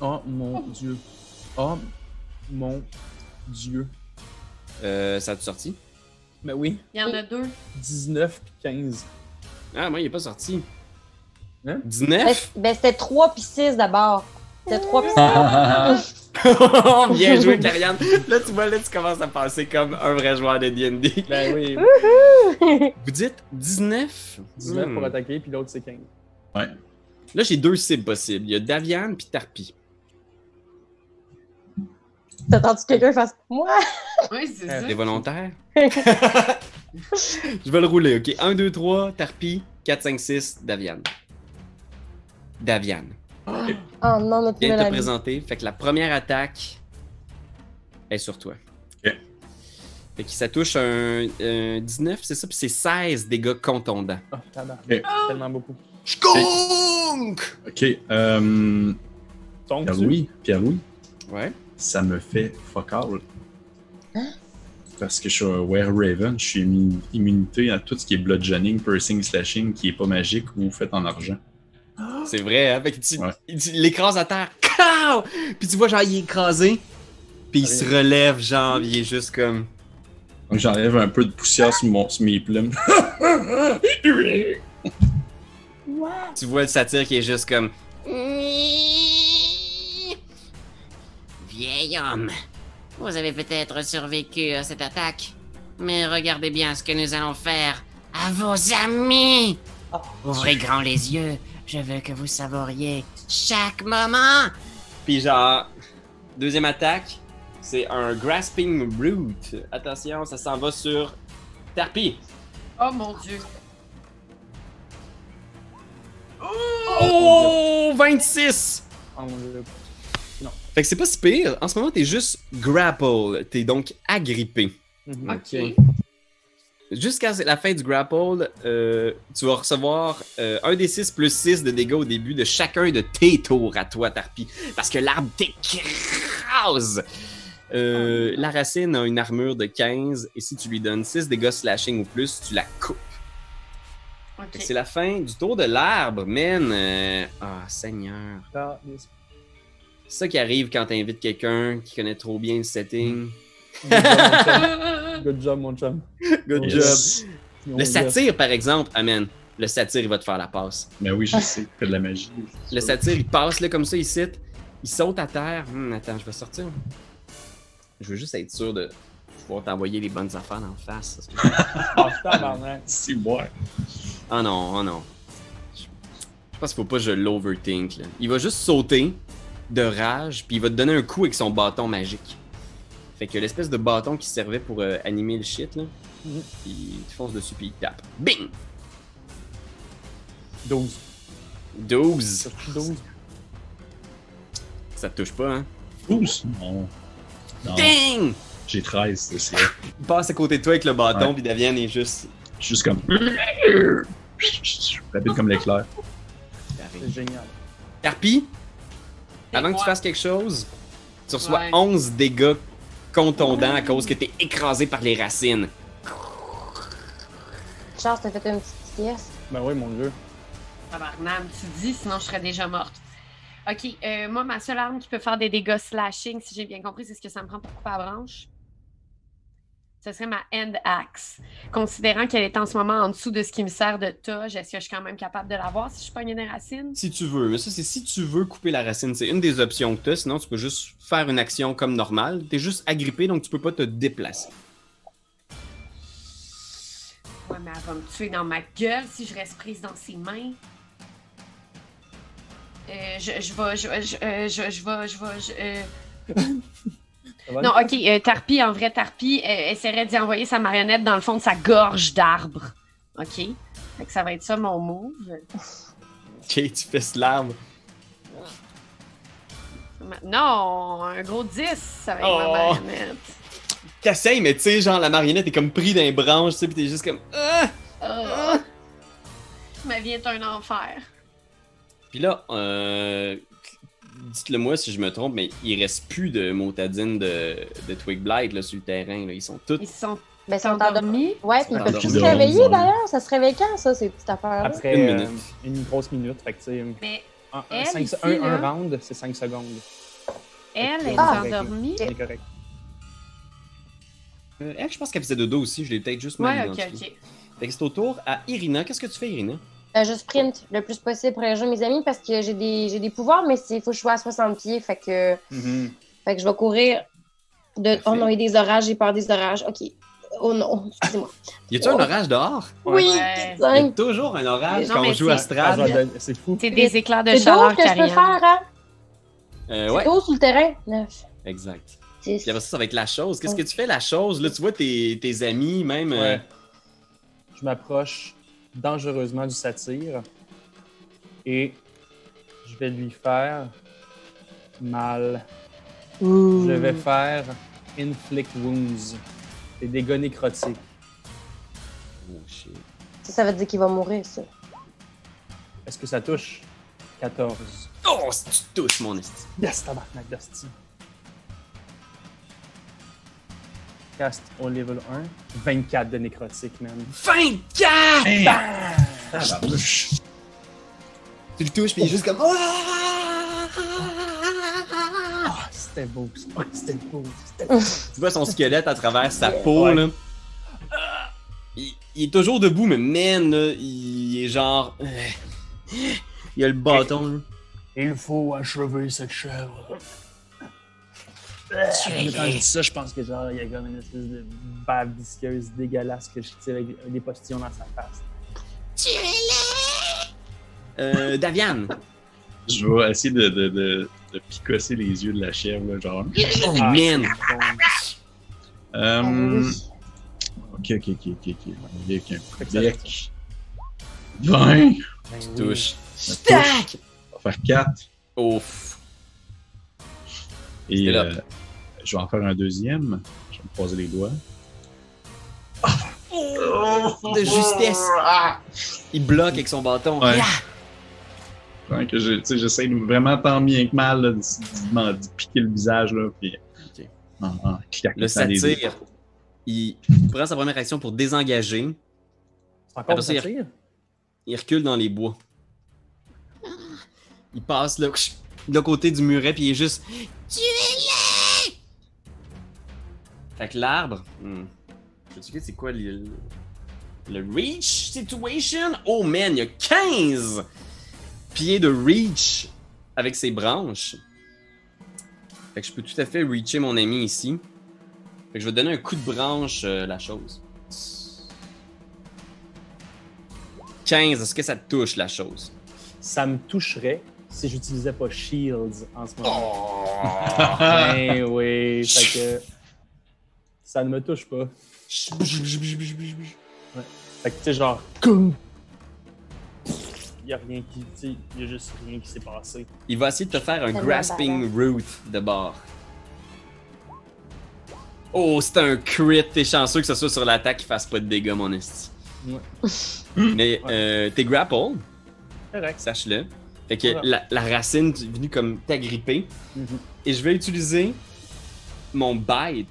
Oh mon dieu. Oh mon dieu. Euh, ça a-tu sorti? Mais oui, Il y en a deux. 19 puis 15. Ah, moi, il est pas sorti. Hein? Ben, 19? c- ben, c'était 3 puis 6 d'abord. 3 puis 6. Bien joué, Karianne. Là, tu vois, là, tu commences à passer comme un vrai joueur de D&D. Ben oui, Vous dites 19? 19 pour Hmm. attaquer, puis l'autre c'est 15. Ouais. Là, j'ai deux cibles possibles. Il y a Daviane puis Tarpi. T'attends-tu que quelqu'un fasse moi? Oui, c'est Euh, ça. T'es volontaire? Je vais le rouler, ok? 1, 2, 3, Tarpi. 4, 5, 6, Daviane. Daviane. Oh non, notre Viens te présenter. Fait que la première attaque est sur toi. Ok. Fait que ça touche un, un 19, c'est ça? Puis c'est 16 dégâts contondants. Oh, tabarnak. Ok. Tellement beaucoup. Skunk! Ok, euh. Pierre-Louis, Pierre-Louis, Ouais. ça me fait fuck all. Parce que je suis un Were Raven, je suis immu- immunité à tout ce qui est bludgeoning, piercing, slashing, qui est pas magique ou fait en argent. C'est vrai, hein? Fait que tu, Ouais. tu l'écrases à terre. Kaw! Puis tu vois, genre, il est écrasé. Puis il se relève, genre, il est juste comme. Donc j'enlève un peu de poussière sur, mon, sur mes plumes. Tu vois le satire qui est juste comme. Vieil homme, vous avez peut-être survécu à cette attaque, mais regardez bien ce que nous allons faire à vos amis. Ouvrez grand les yeux, je veux que vous savoriez chaque moment. Puis genre, deuxième attaque, c'est un Grasping Brute. Attention, ça s'en va sur Tarpi. Oh mon dieu. Oh! 26! Oh, mon Dieu. Fait que c'est pas si pire. En ce moment, t'es juste grapple. T'es donc agrippé. Mhm. Ok. Jusqu'à la fin du grapple, euh, tu vas recevoir euh, un des 6 plus 6 de dégâts au début de chacun de tes tours à toi, Tarpi. Parce que l'arbre t'écrase! Euh, la racine a une armure de 15 et si tu lui donnes 6 dégâts slashing ou plus, tu la coupes. C'est la fin du tour de l'arbre, man. Euh, Ah, Seigneur. Ah. C'est ça qui arrive quand t'invites quelqu'un qui connaît trop bien le setting. Good job, mon chum. Good Yes. job. Le satire, par exemple, amen. Le satire, il va te faire la passe. Mais oui, je sais, fait de la magie. Le satire, il passe là comme ça, il cite. Il saute à terre. Hum, attends, je vais sortir. Je veux juste être sûr de pouvoir t'envoyer les bonnes affaires en face. Ah. Si, moi. Oh non, oh non. Je pense qu'il faut pas que je l'overthink. Il va juste sauter de rage, puis il va te donner un coup avec son bâton magique. Fait que l'espèce de bâton qui servait pour euh, animer le shit, là, Mhm. il te fonce dessus, puis il tape. Bing! 12. 12. 12. Ça te touche pas, hein? Pousse? Non. Non. Ding! J'ai 13, c'est ça. Il passe à côté de toi avec le bâton, Ouais. puis Davian est juste. Juste comme. Rapide comme l'éclair. C'est génial. Et avant que tu fasses quelque chose, tu reçois Ouais. 11 dégâts contondants à cause que t'es écrasé par les racines. Charles, t'as fait une petite pièce. Ben oui, mon dieu. Tabarnane, tu dis, sinon je serais déjà morte. Ok, euh, moi, ma seule arme qui peut faire des dégâts slashing, si j'ai bien compris, c'est ce que ça me prend pour couper la branche. Ce serait ma end axe. Considérant qu'elle est en ce moment en dessous de ce qui me sert de toge, est-ce que je suis quand même capable de l'avoir si je pogne des racines? Si tu veux, mais ça c'est si tu veux couper la racine, c'est une des options que tu as, sinon tu peux juste faire une action comme normal. T'es juste agrippé donc tu peux pas te déplacer. Ouais, mais elle va me tuer dans ma gueule si je reste prise dans ses mains. Euh, je, je vais, je, je, euh, je, je vais, je vais, je, euh, va? Non, ok, euh, Tarpi, en vrai, Tarpi euh, essaierait d'y envoyer sa marionnette dans le fond de sa gorge d'arbre. Ok? Fait que ça va être ça mon move. Ok, tu fais l'arbre. Non, un gros 10, ça va être Oh. ma marionnette. T'essayes, mais tu sais, genre, la marionnette est comme pris d'un branche, tu sais, pis t'es juste comme. Ah! Oh. Ma vie est un enfer. Puis là, euh, dites-le moi si je me trompe, mais il reste plus de motadines de, de Twig Blight là, sur le terrain. Là. Ils sont tous. Ils sont Ben, ils sont endormis. Ouais, puis ils peuvent plus se réveiller d'ailleurs. Ça se réveille quand, ça, ces petites affaires-là? Après Une euh, minute. une grosse minute. Fait que, Mais un, un, Elle, cinq- ici, un- un là. round, c'est 5 secondes. elle est Ah. endormie. C'est correct. Euh, elle, je pense qu'elle faisait dodo aussi, je l'ai peut-être juste mal Ouais, ok, ok. Fait que c'est au tour à Irina. Qu'est-ce que tu fais, Irina? Euh, je sprint le plus possible pour aller rejoindre mes amis parce que j'ai des, j'ai des pouvoirs, mais il faut que je sois à 60 pieds. Fait que, Mhm. fait que je vais courir. De... Oh non, il y a des orages, j'ai peur des orages. OK. Oh non, excusez-moi. Y a-tu un orage dehors? Oui, Ouais. Y a toujours un orage Non, quand on joue c'est- Ah, je vais Astral. donner- C'est fou. C'est des éclairs de C'est chaleur que je peux faire, hein? Euh, C'est ouais, d'eau sur le terrain. Neuf. exact. Puis après ça, ça va être la chose. Qu'est-ce que tu fais, la chose? Là, tu vois tes, tes amis, même. euh, Ouais. Je m'approche dangereusement du satyre et je vais lui faire mal. Je vais faire Inflict Wounds. Des dégâts nécrotiques. Oh shit. Ça, ça veut dire qu'il va mourir, ça. Est-ce que ça touche? 14. Oh, si tu touches, mon esti. Yes, tabarnak d'hostie. Cast au level 1. 24 de nécrotique, man. 24! Hey! Tabarnouche. Tu le touches, puis il est juste comme. Ah! Ah, c'était beau. ça. C'était beau. C'était beau. Tu vois son squelette à travers sa peau, Ouais. là. Il, il est toujours debout, mais man, là, il est genre. euh, Il a le bâton, là. Il faut achever cette chèvre. Quand je dis ça, je pense que genre, il y a comme une espèce de bave visqueuse dégueulasse que je tire avec des postillons dans sa face. Euh, Daviane. Je vais essayer de, de, de, de picosser les yeux de la chèvre, là, genre. Oh, Ah. man. Euh, Oui. ok, ok, ok, ok, ok. On y va avec un coup Fait de que ça- bec. 20. Tu touches. Touche. On va faire 4. Ouf. Et euh, je vais en faire un deuxième. Je vais me croiser les doigts. De justesse. Il bloque avec son bâton. Ouais. Yeah! Ouais, que je- tu sais, j'essaie de- vraiment tant bien que mal là, de, de- de piquer le visage, là, puis en, en Le satyre, il prend sa première action pour désengager. C'est encore Après ça, un il-? Il recule dans les bois. Il passe là, de l'autre côté du muret, puis il est juste. Fait que l'arbre. Hmm. Je sais c'est quoi le. Le reach situation? Oh man, il y a 15 pieds de reach avec ses branches. Fait que je peux tout à fait reacher mon ami ici. Fait que je vais donner un coup de branche euh, la chose. 15, est-ce que ça te touche la chose? Ça me toucherait si j'utilisais pas Shields en ce moment. Oh! Ben oui, fait que ça ne me touche pas. Fait que tu sais, genre, comme. Il y a rien qui. Tu sais, il y a juste rien qui s'est passé. Il va essayer de te faire un grasping root de bord. Oh, c'est un crit. T'es chanceux que ce soit sur l'attaque qui fasse pas de dégâts, mon esti. Ouais. Mais euh, t'es grapple, Correct. sache-le. Fait que Voilà. la, la racine est venue comme t'agripper. Mhm. Et je vais utiliser mon bite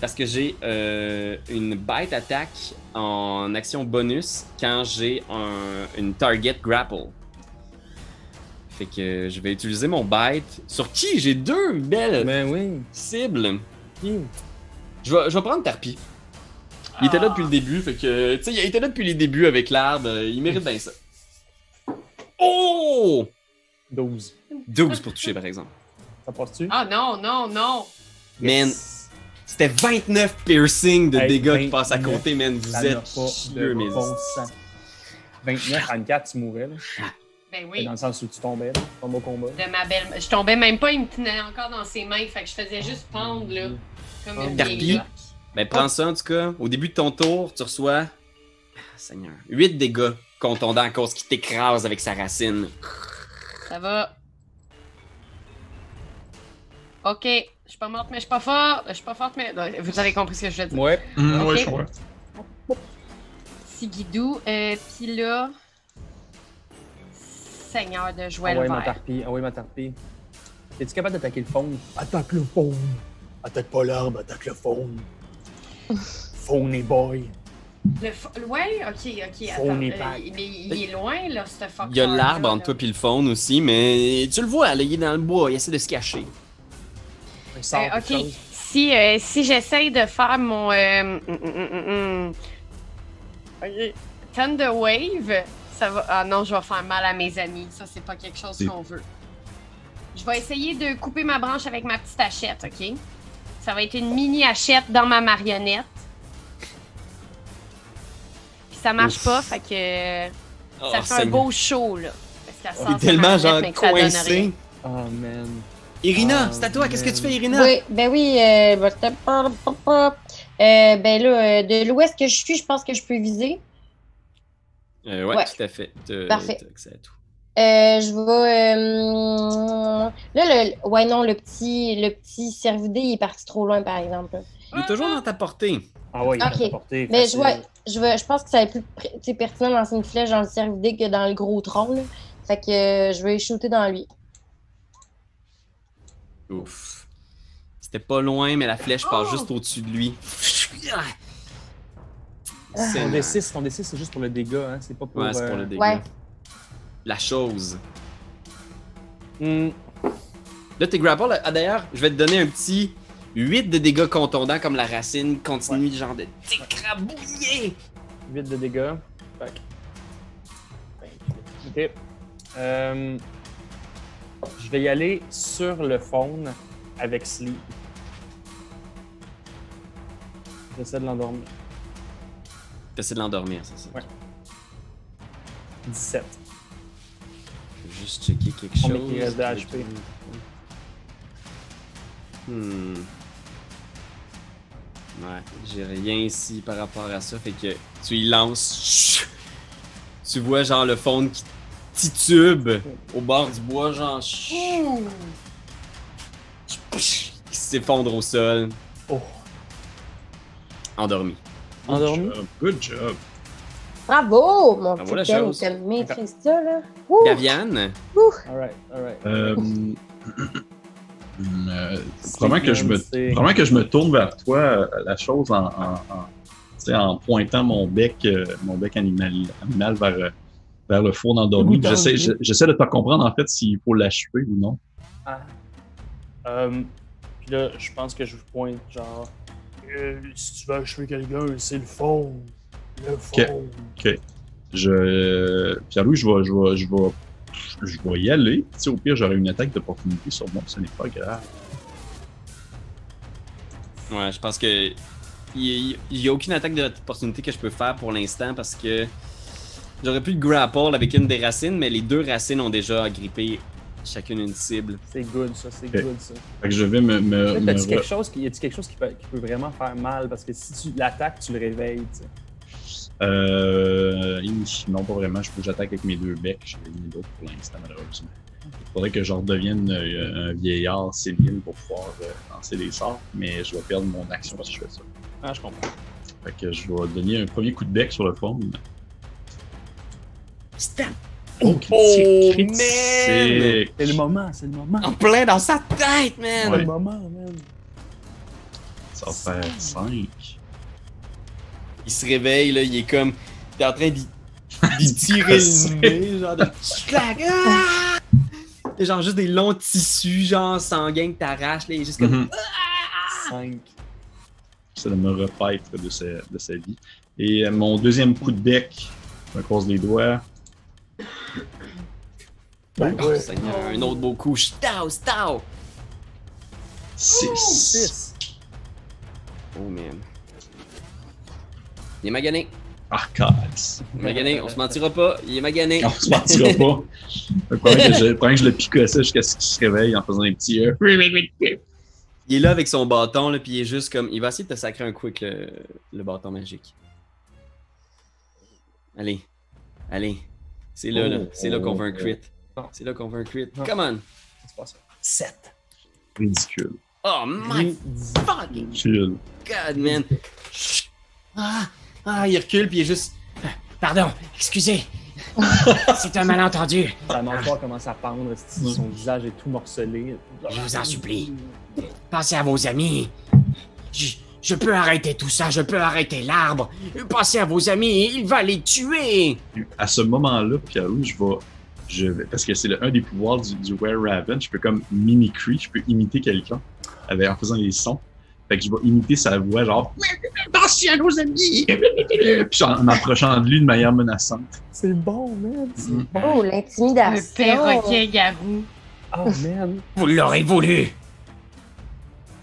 parce que j'ai euh, une bite attaque en action bonus quand j'ai un, une target grapple. Fait que je vais utiliser mon bite sur qui? J'ai deux belles Ben oui. cibles. Je vais, je vais prendre Tarpi. Il était là depuis le début, fait que tu sais, il était là depuis les débuts avec l'arbre, il mérite bien ça. Oh! 12. 12 pour toucher par exemple. Ça passe-tu? Ah non, non, non. Man, Yes. C'était 29 piercings de Hey, dégâts qui passent à 29, côté, man. Vous êtes pas chieux, de mes bon sens. 29 à 4, tu mourrais. Là. Ben oui. Dans le sens où tu tombais, là. Tu tombes au combat. De ma belle. Je tombais même pas, il me tenait encore dans ses mains. Fait que je faisais juste pendre, là. Comme une Tarpi. vieille Ben, prends ça en tout cas. Au début de ton tour, tu reçois. Ah, Seigneur. 8 dégâts contre ton dent à cause qui t'écrase avec sa racine. Ça va. Ok, Je suis pas morte, mais je suis pas forte. Je suis pas forte, mais. Non, Vous avez compris ce que je veux dire. Ouais. Hum, Ouais, je comprends. Sigidou. Euh, Pis là. Seigneur de joie Envoie le ma tarpie. Envoie ma tarpie. Es-tu capable d'attaquer le faune? Attaque le faune. Attaque pas l'arbre, attaque le faune. Faune boy. Le fa- Ouais, ok, ok. Attends. Phony Euh, mais il est loin, là, ce fuck. Il y a l'arbre entre toi et le faune aussi, mais tu le vois, là, il est dans le bois, il essaie de se cacher. Sort, Euh, quelque ok. chose? Si, euh, si j'essaye de faire mon. Euh, hum, hum, hum, ok. Thunder Wave, ça va. Ah non, je vais faire mal à mes amis. Ça, c'est pas quelque chose qu'on veut. Je vais essayer de couper ma branche avec ma petite hachette, ok? Ça va être une mini hachette dans ma marionnette. Puis ça marche Ouf. pas, fait que. Oh, ça fait un beau show, là. Parce qu'elle sort tellement genre coincé. Oh man. Irina, Ah, c'est à toi, qu'est-ce que tu fais. Irina? Oui, ben oui. Euh, bah. Euh, ben là, euh, de l'ouest que je suis, je pense que je peux viser. Euh, ouais, Ouais. tout à fait. T'as- Parfait. t'as accès à tout. Euh, je vais. euh, Là, le... ouais, non, le petit, le petit cervidé, il est parti trop loin, par exemple. Il est toujours dans ta portée. Ah ouais, il est à ta portée. Mais je, vais, je, vais, je pense que ça va être plus pertinent de lancer une flèche dans le cervidé que dans le gros tronc. Là. Fait que euh, je vais shooter dans lui. Ouf. C'était pas loin, mais la flèche passe Oh! juste au-dessus de lui. Ton Seigneur. D6, ton D6, c'est juste pour le dégât, hein? C'est pas pour. Ouais, c'est pour euh, le dégât. Ouais. La chose. hmm, Là, tes grapples, ah, d'ailleurs, je vais te donner un petit 8 de dégâts contondants comme la racine continue genre de t'écrabouiller. 8 de dégâts. Que- Ok. Euh, je vais y aller sur le faune avec Sleep. J'essaie de l'endormir. T'essaies de l'endormir, c'est ça? Ouais. 17. Je vais juste checker quelque Combien chose. il reste de HP? Hmm. Ouais, j'ai rien ici par rapport à ça. Fait que tu y lances. Tu vois genre le faune qui titube au bord du bois, genre. Qui s'effondre au sol. Oh. Endormi. Endormi? Job, Good job. Bravo, mon Bravo, la petit Ken, chose. tu maîtrises ça, là. Ouh! Gaviane? Alright, alright. Euh, euh, que je me, C'est- probablement que je me tourne vers toi, la chose, en, en, en, tu sais, en pointant mon bec, euh, mon bec animal, animal vers, vers le four endormi. Goût J'essaie, de te comprendre, en fait, s'il faut l'achever ou non. Ah. Euh, puis là, je pense que je vous pointe, genre. Euh, si tu veux achever quelqu'un, c'est le faune. Le faune. Je, Pierre-Louis, je vais, je vais, je vais, je vais y aller. Tu sais, au pire, j'aurai une attaque d'opportunité sur moi, ce n'est pas grave. Ouais, je pense que. Il n'y a aucune attaque d'opportunité que je peux faire pour l'instant parce que j'aurais pu le grapple avec une des racines, mais les deux racines ont déjà agrippé chacune une cible. C'est good, ça, c'est good, ça. Fait que je vais me, me, Là, me t'as-tu re- quelque chose qui, y a-tu quelque chose qui peut, qui peut vraiment faire mal? Parce que si tu l'attaques, tu le réveilles, tu sais. Euh, non, pas vraiment. Je peux que j'attaque avec mes deux becs. Je n'ai rien d'autre pour l'instant, malheureusement. Il faudrait que je redevienne euh, un vieillard sénile pour pouvoir euh, lancer des sorts, mais je vais perdre mon action parce que je fais ça. Ah, je comprends. Fait que je vais donner un premier coup de bec sur le fond. Stab! Oh, Oh, man! C'est le moment, c'est le moment. En plein dans sa tête, man! C'est le moment, man. Ça va faire 5. Il se réveille, là, il est comme. T'es en train d'y tirer le nez, genre de. Clac! Ah! Genre juste des longs tissus, genre sanguins que t'arraches, là, il est juste comme. Mhm. 5. J'essaie de me repaître de sa, de sa vie. Et euh, mon deuxième coup de bec, je me croise les doigts. Ben Oh, ouais. Seigneur, un autre beau coup. Stau, stau! 6. 6. Oh, man. Il est magané. Arcades. Il est magané, on se mentira pas. Il est magané. On se partira pas. Le problème que je, le problème que je le picossais jusqu'à ce qu'il se réveille en faisant un petit. euh, Il est là avec son bâton, là, puis il est juste comme. Il va essayer de te sacrer un coup avec le, le bâton magique. Allez. Allez. C'est là, là. Oh, C'est là qu'on veut un oh, crit. Oh. C'est là qu'on veut un crit. Non. Come on. C'est pas ça. 7. Ridicule. Oh my fucking Chill. god, man. Chut. Ah, ah, il recule, puis il est juste. Pardon, excusez. C'est un malentendu. Sa mâchoire commence à pendre, son visage est tout morcelé? Je vous en supplie. Pensez à vos amis. Je, je peux arrêter tout ça, je peux arrêter l'arbre. Pensez à vos amis, il va les tuer. À ce moment-là, Pierre-Louis, je vais. Je vais parce que c'est le- un des pouvoirs du, du Were Raven, je peux comme mimicry, je peux imiter quelqu'un en faisant des sons. Fait que je vais imiter sa voix, genre. À nos amis! Puis en m'approchant de lui de manière menaçante. C'est bon, man. C'est Mm. bon. Oh, Le l'intimidation. perroquet garou. Oh, man. Vous l'aurez voulu.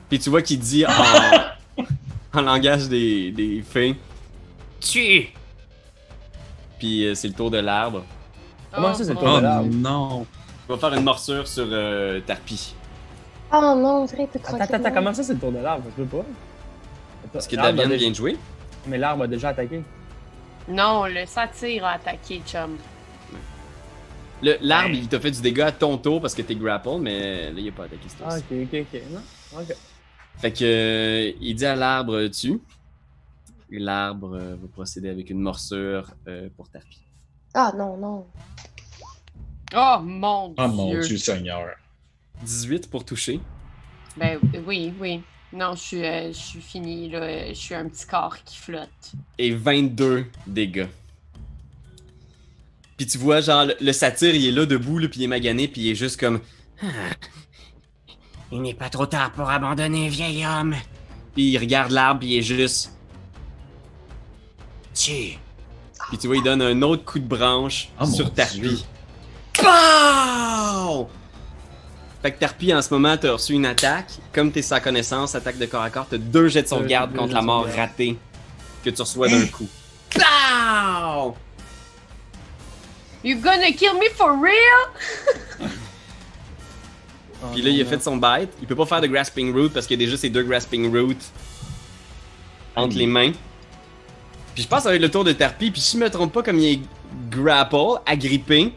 Puis tu vois qu'il dit en, en langage des, des fées. Tu. Puis euh, c'est le tour de l'arbre. Comment ça, c'est le Oh, tour Oh de l'arbre? non! Il va faire une morsure sur euh, Tarpi. Oh non, on dirait tout Attends, attends, attends, comment ça, c'est le tour de l'arbre? Je peux pas. Est-ce que déjà- vient de jouer? Mais l'arbre a déjà attaqué. Non, le satire a attaqué, chum. Le- L'arbre, il t'a fait du dégât à ton tour parce que t'es grapple, mais là, il a pas attaqué ce Ah, tour ok, ok, ok. Non? Ok. Fait que euh, il dit à l'arbre tu. L'arbre euh, va procéder avec une morsure euh, pour Tarpi. Ah non, non. Oh mon Oh mon dieu. Dieu Seigneur! 18 pour toucher. Ben oui, oui. Non, je suis, euh, je suis fini, là. Je suis un petit corps qui flotte. et 22 dégâts. Puis tu vois, genre, le, le satyre, il est là debout, là, puis il est magané, puis il est juste comme. Il n'est pas trop tard pour abandonner, vieil homme. Puis il regarde l'arbre, puis il est juste. Tu. Puis tu vois, il donne un autre coup de branche Oh mon sur Dieu. Tarpi. Pow! Fait que Tarpi, en ce moment, t'as reçu une attaque. Comme t'es sans connaissance, attaque de corps à corps, t'as deux jets de sauvegarde deux contre la mort ratée que tu reçois d'un coup. Pow! You gonna kill me for real? Puis là, il a fait son bite. Il peut pas faire de grasping root parce qu'il y a déjà ces deux grasping root entre les mains. Puis je pense que ça va être le tour de Tarpi. Puis si je me trompe pas, comme il est grapple, agrippé,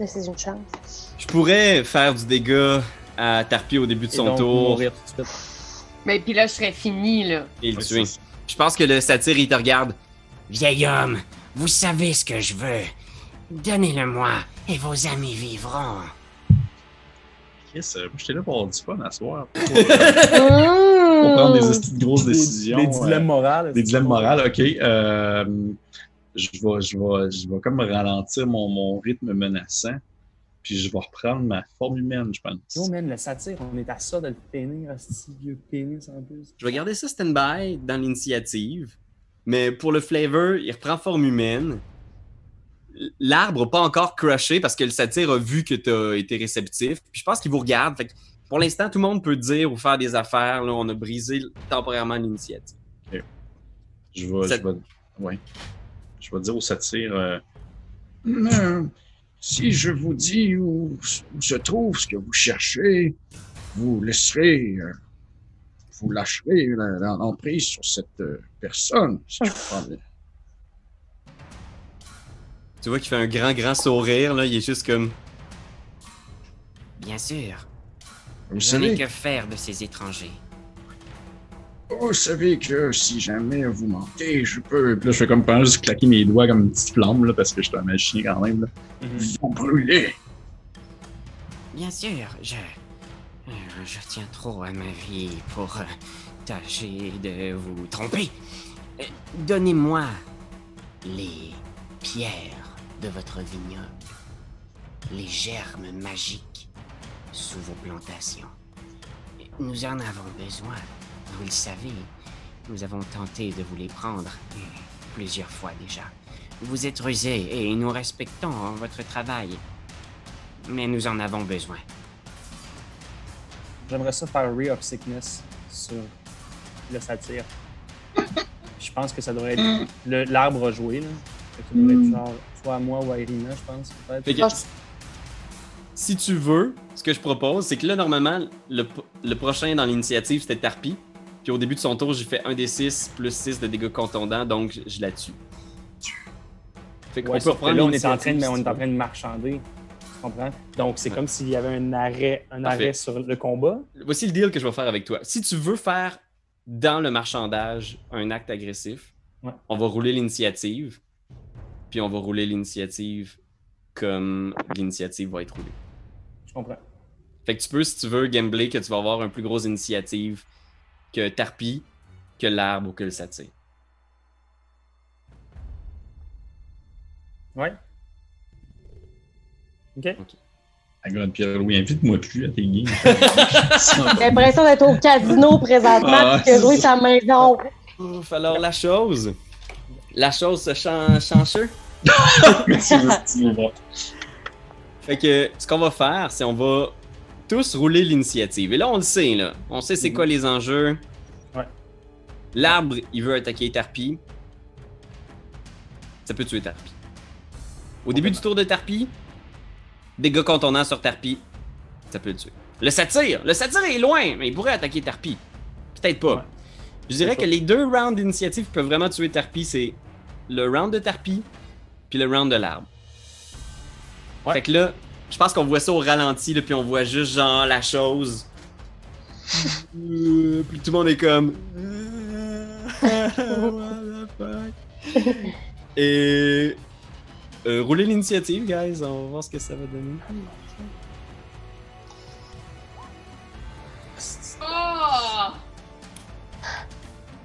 Je sais, c'est une chance. je pourrais faire du dégât à Tarpi au début de Et son donc, tour mourir tout de suite. Mais puis là, je serais fini, là. et le tuer. Je pense que le satyre, il te regarde. Vieil homme, vous savez ce que je veux. Donnez-le-moi et vos amis vivront. Chris, euh, moi, j'étais là pour avoir du fun à soir. Pour, Mmh. pour prendre des de grosses décisions. Des euh, dilemmes moraux. Des dilemmes moraux, ok. Euh, je, vais, je, vais, je vais comme ralentir mon, mon rythme menaçant. Puis je vais reprendre ma forme humaine, je pense. Yo, man, le satire, on est à ça de le finir, ce vieux pénis en plus. Je vais garder ça stand-by dans l'initiative. Mais pour le flavor, il reprend forme humaine. L'arbre n'a pas encore crushé parce que le satyre a vu que tu as été réceptif. Puis je pense qu'il vous regarde. Fait que pour l'instant, tout le monde peut dire ou faire des affaires. Là, on a brisé temporairement l'initiative. Je vais, Ça- je vais, ouais. Je vais dire au satire euh, Si je vous dis où, où se trouve ce que vous cherchez, vous laisserez, euh, vous lâcherez l'emprise sur cette euh, personne. Si je comprends bien. Tu vois qu'il fait un grand, grand sourire. Là. Il est juste comme. Bien sûr, Vous je n'ai savez, que faire de ces étrangers. Vous savez que si jamais vous mentez, je peux. Puis là, je fais comme pendant juste claquer mes doigts comme une petite flamme, là, parce que je suis un magicien quand même. Là. Vous brûlez. Bien sûr, je. Je tiens trop à ma vie pour euh, tâcher de vous tromper. Euh, Donnez-moi les pierres de votre vignoble, les germes magiques sous vos plantations. Nous en avons besoin, vous le savez. Nous avons tenté de vous les prendre plusieurs fois déjà. Vous êtes rusés et nous respectons votre travail. Mais nous en avons besoin. J'aimerais ça faire Ray of Sickness sur le satire. je pense que ça devrait être. le- L'arbre joué, là. Ça devrait être genre, soit à moi ou à Irina, je pense, peut-être. Fait que, si tu veux, ce que je propose, c'est que là, normalement, le, le prochain dans l'initiative, c'était Tarpi. Puis au début de son tour, j'ai fait 1 des 6 plus 6 de dégâts contondants, donc je, la tue. Fait qu'on Ouais, peut reprendre là, on est, en train de, on est tu en train de marchander. Je comprends? Donc, c'est Ouais. comme s'il y avait un arrêt, un Parfait. arrêt sur le combat. Voici le deal que je vais faire avec toi. Si tu veux faire dans le marchandage un acte agressif, Ouais. on va rouler l'initiative, puis on va rouler l'initiative comme l'initiative va être roulée. Je comprends. Fait que tu peux, si tu veux, gambler que tu vas avoir un plus grosse initiative que Tarpi, que l'arbre ou que le satyre. Ouais. OK. Ah, God, Pierre-Louis, invite-moi plus à tes games. J'ai l'impression d'être au casino présentement Ah, puis que jouer ça. sa maison. Ouf, alors la chose. La chose se chan chancheux. Fait que ce qu'on va faire, c'est on va tous rouler l'initiative. Et là, on le sait, là. On sait c'est quoi les enjeux. Ouais. L'arbre, il veut attaquer Tarpi. Ça peut tuer Tarpi. Au début du tour de Tarpi, dégâts contondants sur Tarpi, ça peut le tuer. Le satire, le satire est loin, mais il pourrait attaquer Tarpi. Peut-être pas. Ouais. Je dirais que les deux rounds d'initiative qui peuvent vraiment tuer Tarpi, c'est le round de Tarpi puis le round de l'arbre. Ouais. Fait que là, je pense qu'on voit ça au ralenti, là, puis on voit juste genre la chose. Euh, puis tout le monde est comme. What the fuck? Et. euh, roulez l'initiative, guys. On va voir ce que ça va donner. Oh!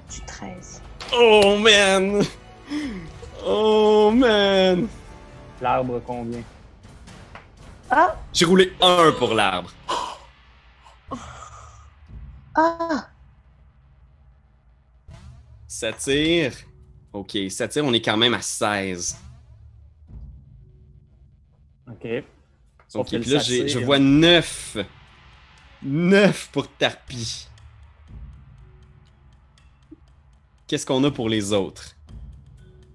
C'est 13. Oh man! Oh man! L'arbre combien? Ah! J'ai roulé un pour l'arbre. Ah! Satire. Ok, satire, on est quand même à 16. OK. Ok, puis là, je vois 9. 9 pour Tarpi. Qu'est-ce qu'on a pour les autres?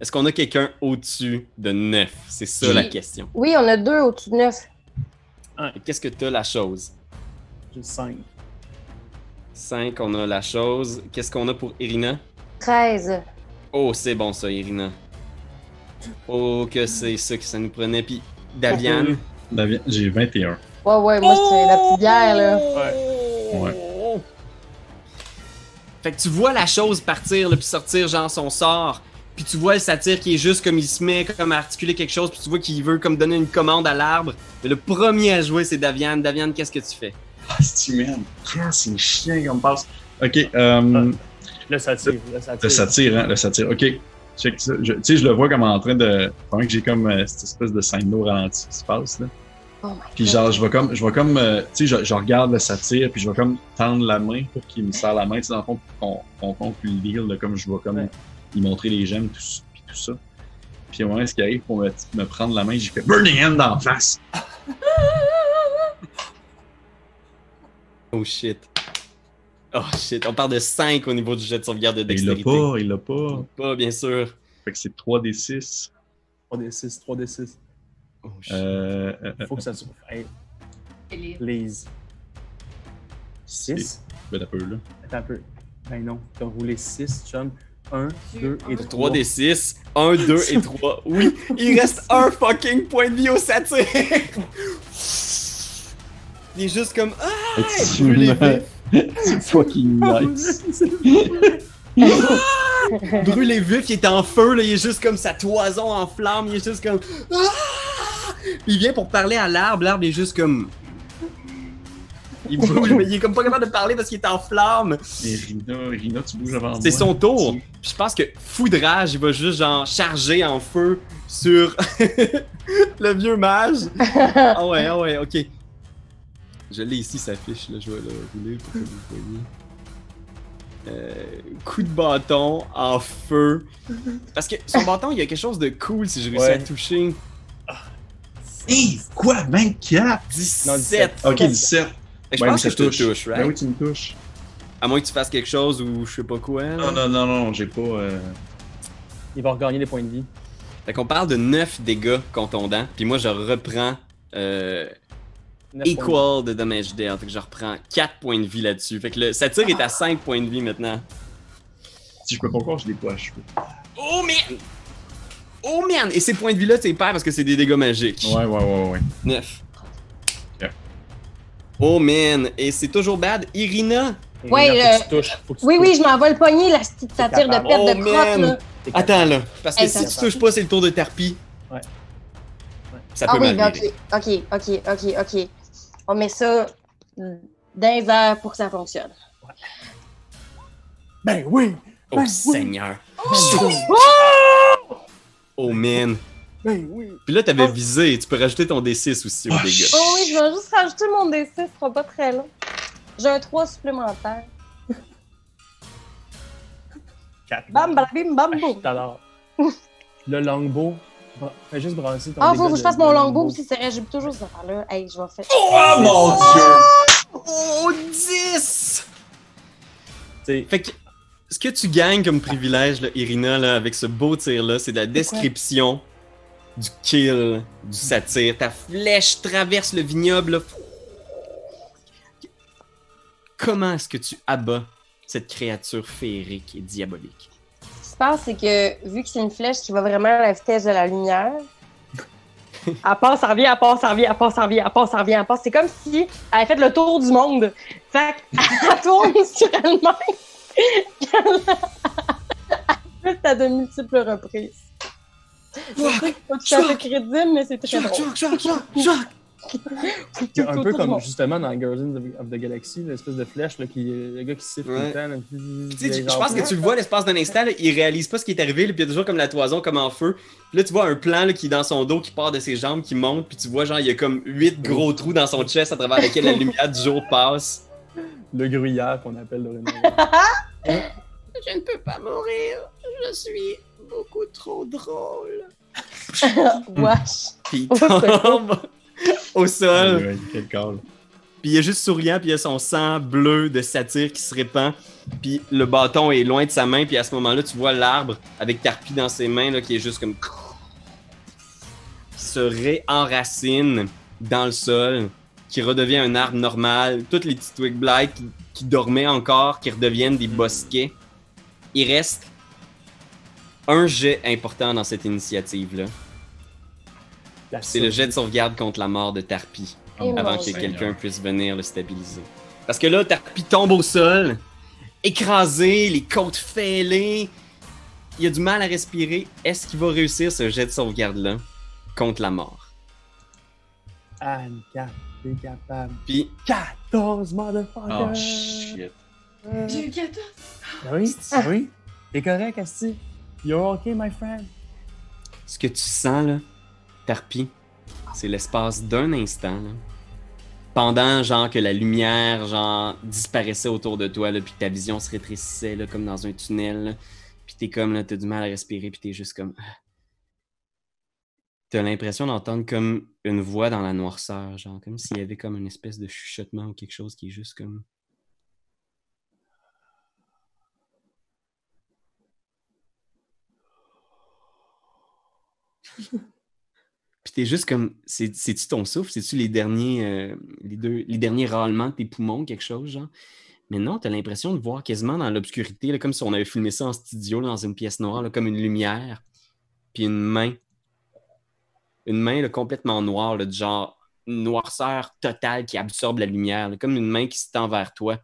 Est-ce qu'on a quelqu'un au-dessus de 9? C'est ça la question. Oui, on a deux au-dessus de 9. Et Qu'est-ce que t'as la chose? J'ai 5. 5, on a la chose. Qu'est-ce qu'on a pour Irina? 13. Oh, c'est bon ça, Irina. Oh, que c'est ça que ça nous prenait. Puis, Daviane? David, J'ai 21. Ouais, ouais, moi, c'est la petite bière, là. Ouais. Fait que tu vois la chose partir, là, puis sortir genre son sort. Puis tu vois le satire qui est juste comme il se met comme à articuler quelque chose, puis tu vois qu'il veut comme donner une commande à l'arbre. Mais le premier à jouer, c'est Daviane. Daviane, qu'est-ce que tu fais? Ah, c'est man? Qu'est-ce c'est chien qu'on me passe. Ok, euh, Le satire. Le satire. le satire, hein, le satire. Ok, check ça. Je- Tu sais, je le vois comme en train de. Pendant que j'ai comme euh, cette espèce de scène d'eau ralenti qui se passe, là. Oh Puis genre, je vais comme, je vais comme, euh, tu sais, je, je regarde le satire, puis je vais comme tendre la main pour qu'il me serre la main, tu sais, dans le fond, pour qu'on qu'on conclue le deal, là, comme je vais comme Ouais. Lui montrer les gemmes, tout, ça- puis tout ça. Puis au moment où il arrive pour me, me prendre la main, j'ai fait Burning Hand en face! Oh shit. Oh shit, on parle de 5 au niveau du jet de sauvegarde de Ben, il l'a dextérité. pas, il l'a pas. Pas, bien sûr. Fait que c'est 3d6. 3d6, 3d6. Oh shit. Euh, euh, Il faut que ça soit. Hey, please. 6. ben, t'as peu, là. Attends un peu. Ben non. T'as roulé 6, chum. 1, 2 et 3. 3 des 6, 1, 2 et 3. Oui, il reste un fucking point de vie au satire. Il est juste comme Ah! il brûle les vifs. c'est fucking nice. brûle les vifs, il est en feu, là, il est juste comme sa toison en flamme, il est juste comme Ah! Il vient pour parler à l'arbre, l'arbre est juste comme. Il bouge, mais il est comme pas capable de parler parce qu'il est en flamme. Et Rina, Rina, tu bouges avant moi. C'est son tour. Puis je pense que Foudrage, il va juste genre charger en feu sur le vieux mage. Ah ouais, ah ouais, ok. Je l'ai ici, sa fiche, là, je vais la rouler pour que vous voyez. Euh, coup de bâton en feu. Parce que son bâton, il y a quelque chose de cool si je réussis Ouais. à toucher. Hey, quoi, 24? 17. Ok, 17. Fait que je Ouais, pense que je ça te touche, right? Ben oui, tu me touches. À moins que tu fasses quelque chose ou je sais pas quoi. là. Non, non, non, non, j'ai pas. euh, Il va regagner des points de vie. Fait qu'on parle de 9 dégâts contondants. Puis moi, je reprends euh, de vie. equal de damage dealt. Fait que je reprends 4 points de vie là-dessus. Fait que le satire est à 5 points de vie maintenant. Si je peux pas croire, je l'ai pas achevé. Oh man! Oh man! Et ces points de vie-là, c'est pair parce que c'est des dégâts magiques. Ouais, ouais, ouais, ouais. 9. Oh man, et c'est toujours bad. Irina, Ouais, Irina, faut que euh, tu touches, faut que tu Oui, oui, touches. je m'en vais le poignet, la petite satire de capable. perte Oh, de crotte, man. là. Attends là, parce que Hey, si ça- tu touches pas, c'est le tour de Tarpi. Ouais. Ça peut Ah oui, mal ben, ok, ok, ok, ok, ok. On met ça dans les airs pour que ça fonctionne. Ben oui! Oh Ben oui. Seigneur. Oh! Oh man. Ben oui! Puis là, t'avais Oh. visé, tu peux rajouter ton D6 aussi au Oh, dégâts. shit. Oh oui, je vais juste rajouter mon D6, ce sera pas très long. J'ai un 3 supplémentaire. Quatre. Bam, bam, bim, bam, Ah, boum. t'adore. Le longbow, fais juste brasser ton Ah, dégât faut que je fasse mon longbow aussi, c'est vrai, j'ai toujours cette affaire-là. Hey, je vais faire. Oh mon dieu! Oh, 10! T'sais, Fait que ce que tu gagnes comme privilège, là, Irina, là, avec ce beau tir-là, c'est de la description du kill du satyre. Ta flèche traverse le vignoble. Comment est-ce que tu abats cette créature féerique et diabolique? Ce qui se passe, c'est que vu que c'est une flèche qui va vraiment à la vitesse de la lumière, elle passe, elle revient, elle passe, elle revient, elle passe, elle revient, elle passe, elle revient, elle passe. C'est comme si elle avait fait le tour du monde. Fait qu'elle tourne sur elle-même. Elle fait à de multiples reprises. Je sais que c'est pas tout à fait crédible, mais c'est très drôle. C'est un peu comme monde. justement dans Guardians of, the Galaxy, l'espèce de flèche, là, qui, le gars qui siffle tout Ouais. le temps. je pense que tu le vois l'espace d'un instant, là, il réalise pas ce qui est arrivé, là, puis il y a toujours comme la toison comme en feu. Puis là, tu vois un plan là, qui est dans son dos, qui part de ses jambes, qui monte, puis tu vois genre il y a comme huit gros trous dans son chest à travers lesquels la lumière du jour passe. Le gruyère qu'on appelle dorénavant. Je ne peux pas mourir. Je suis beaucoup trop drôle. Wesh. Puis il tombe au sol. Quel. Puis il est juste souriant, puis il y a son sang bleu de satire qui se répand. Puis le bâton est loin de sa main, puis à ce moment-là, tu vois l'arbre avec Tarpi dans ses mains, là, qui est juste comme. qui se réenracine dans le sol, qui redevient un arbre normal. Toutes les petits twig blights qui, qui dormaient encore, qui redeviennent des bosquets. Il reste un jet important dans cette initiative-là. C'est le jet de sauvegarde contre la mort de Tarpi Et avant que quelqu'un puisse venir le stabiliser. Parce que là, Tarpi tombe au sol, écrasé, les côtes fêlées. Il a du mal à respirer. Est-ce qu'il va réussir ce jet de sauvegarde-là contre la mort? Anne, 4, t'es capable. Puis, 14, motherfucker! Oh shit. J'ai eu 14. Ah oui, ah oui. T'es correct, Asti. You're okay, my friend. ce que tu sens, là, Tarpi, c'est l'espace d'un instant, là, pendant, genre, que la lumière, genre, disparaissait autour de toi, là, puis ta vision se rétrécissait, là, comme dans un tunnel, là. puis t'es comme, là, t'as du mal à respirer, puis t'es juste comme... T'as l'impression d'entendre comme une voix dans la noirceur, genre, comme s'il y avait comme une espèce de chuchotement ou quelque chose qui est juste comme... Puis t'es juste comme, c'est- c'est-tu ton souffle? C'est-tu les derniers, euh, les, les derniers râlements de tes poumons, quelque chose, genre? Mais non, t'as l'impression de voir quasiment dans l'obscurité, comme si on avait filmé ça en studio, dans une pièce noire, là, comme une lumière, puis une main. Une main complètement noire, du genre une noirceur totale qui absorbe la lumière, comme une main qui se tend vers toi.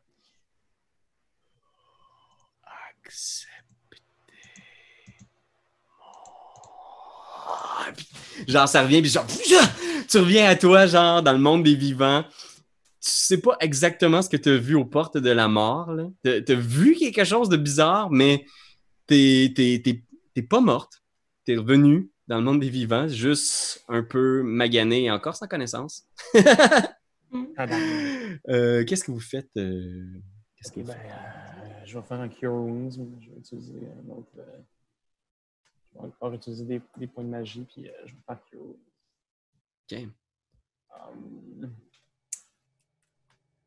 Acceptez. mon- Puis, Genre, ça revient, puis genre, tu reviens à toi, genre, dans le monde des vivants. Tu sais pas exactement ce que tu as vu aux portes de la mort. là. T'as t'as vu quelque chose de bizarre, mais t'es pas morte. T'es revenue dans le monde des vivants, juste un peu maganée et encore sans connaissance. Ah, d'accord. Euh, Qu'est-ce que vous faites? euh, Qu'est-ce que ben, euh, je vais faire un Cure Wounds, je vais utiliser un autre. Encore utiliser des, des points de magie, puis euh, je vais faire Cure Wounds. Ok. Um,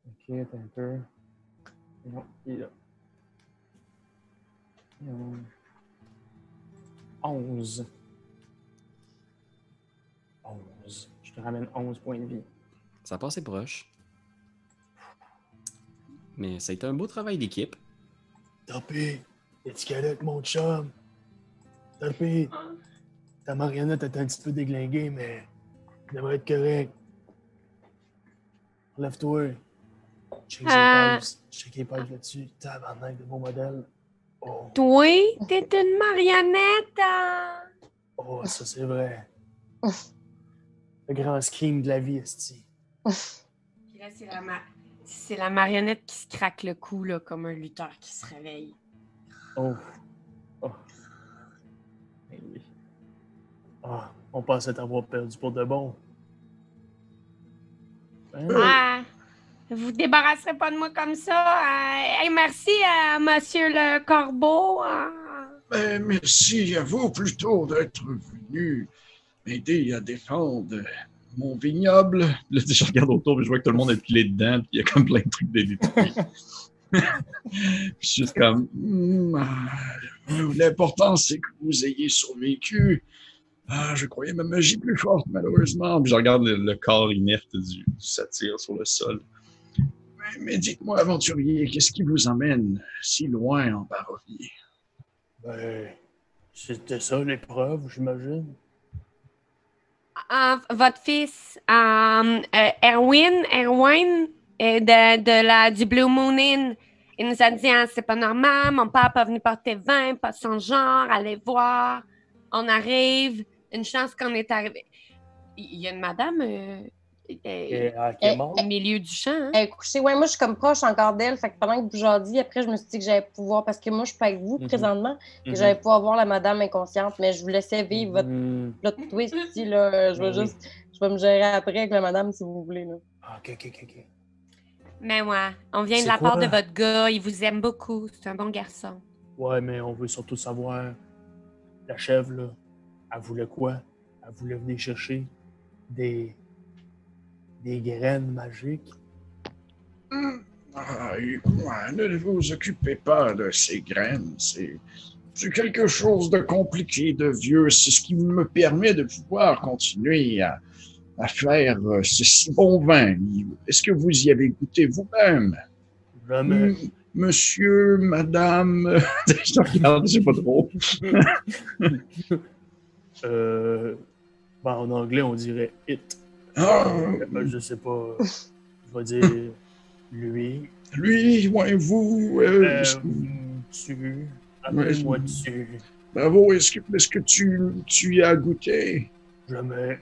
ok, attends un peu. Non, il est là. Non. 11. 11. Je te ramène 11 points de vie. Ça a passé proche. Mais ça a été un beau travail d'équipe. Tapé, es-tu correct, mon chum? Tapé, ta marionnette est un petit peu déglinguée, mais elle devrait être correct. Lève-toi. Check les Euh. pipes. Check les pipes là-dessus. Tabarnak de beau modèle. Oh, Toi, t'es une marionnette. hein? oh, ça c'est vrai. Le grand scream de la vie, esti. Puis là, c'est la, ma- c'est la marionnette qui se craque le cou, là, comme un lutteur qui se réveille. Oh. Ah, on pensait t'avoir perdu pour de bon. Hein? Ah, vous débarrasserez pas de moi comme ça. Hey, merci à Monsieur le Corbeau. hein. Ben, merci à vous plutôt d'être venu m'aider à défendre mon vignoble. Là, je regarde autour et je vois que tout le monde est pilé dedans, puis il y a comme plein de trucs détruits. je suis juste comme. Hmm, ah, L'important, c'est que vous ayez survécu. Ah, je croyais ma magie plus forte, malheureusement. Puis je regarde le, le corps inerte du, du satyre sur le sol. Mais, mais dites-moi, aventurier, qu'est-ce qui vous emmène si loin en Barovie? Ben, c'était ça l'épreuve, j'imagine. Ah, votre fils, euh, euh, Erwin, Erwin, euh, de, de la, du Blue Moon Inn, il nous a dit ah, c'est pas normal, mon père pas venu porter vin, pas son genre, allez voir. On arrive, une chance qu'on est arrivé. Il y a une madame euh, euh, qui est au milieu du champ. hein? Elle est couchée. Ouais, moi, je suis comme proche encore d'elle. Fait que pendant que vous dit, après, je me suis dit que j'allais pouvoir, parce que moi, je suis pas avec vous Mhm. présentement, que Mhm. j'allais pouvoir voir la madame inconsciente, mais je vous laissais vivre votre plot twist ici, là. Je vais juste, je vais me gérer après avec la madame si vous voulez, là. Ah, ok, ok, ok, ok. Mais ouais, on vient de la part de votre gars, il vous aime beaucoup, c'est un bon garçon. Ouais, mais on veut surtout savoir, la chèvre, là, elle voulait quoi? Elle voulait venir chercher des, des graines magiques. Ah, écoute-moi, ne vous occupez pas de ces graines. C'est, c'est quelque chose de compliqué, de vieux. C'est ce qui me permet de pouvoir continuer à, à faire euh, ce si bon vin. Est-ce que vous y avez goûté vous-même? Jamais. M- Monsieur, madame, je regarde, sais pas trop. Euh, ben, en anglais, on dirait it. Ah, Euh, je sais pas. Je vais dire lui. lui, ouais, vous, euh, Euh, tu. Appelle-moi Ouais, tu. bravo, est-ce que, est-ce que tu, tu y as goûté? Jamais.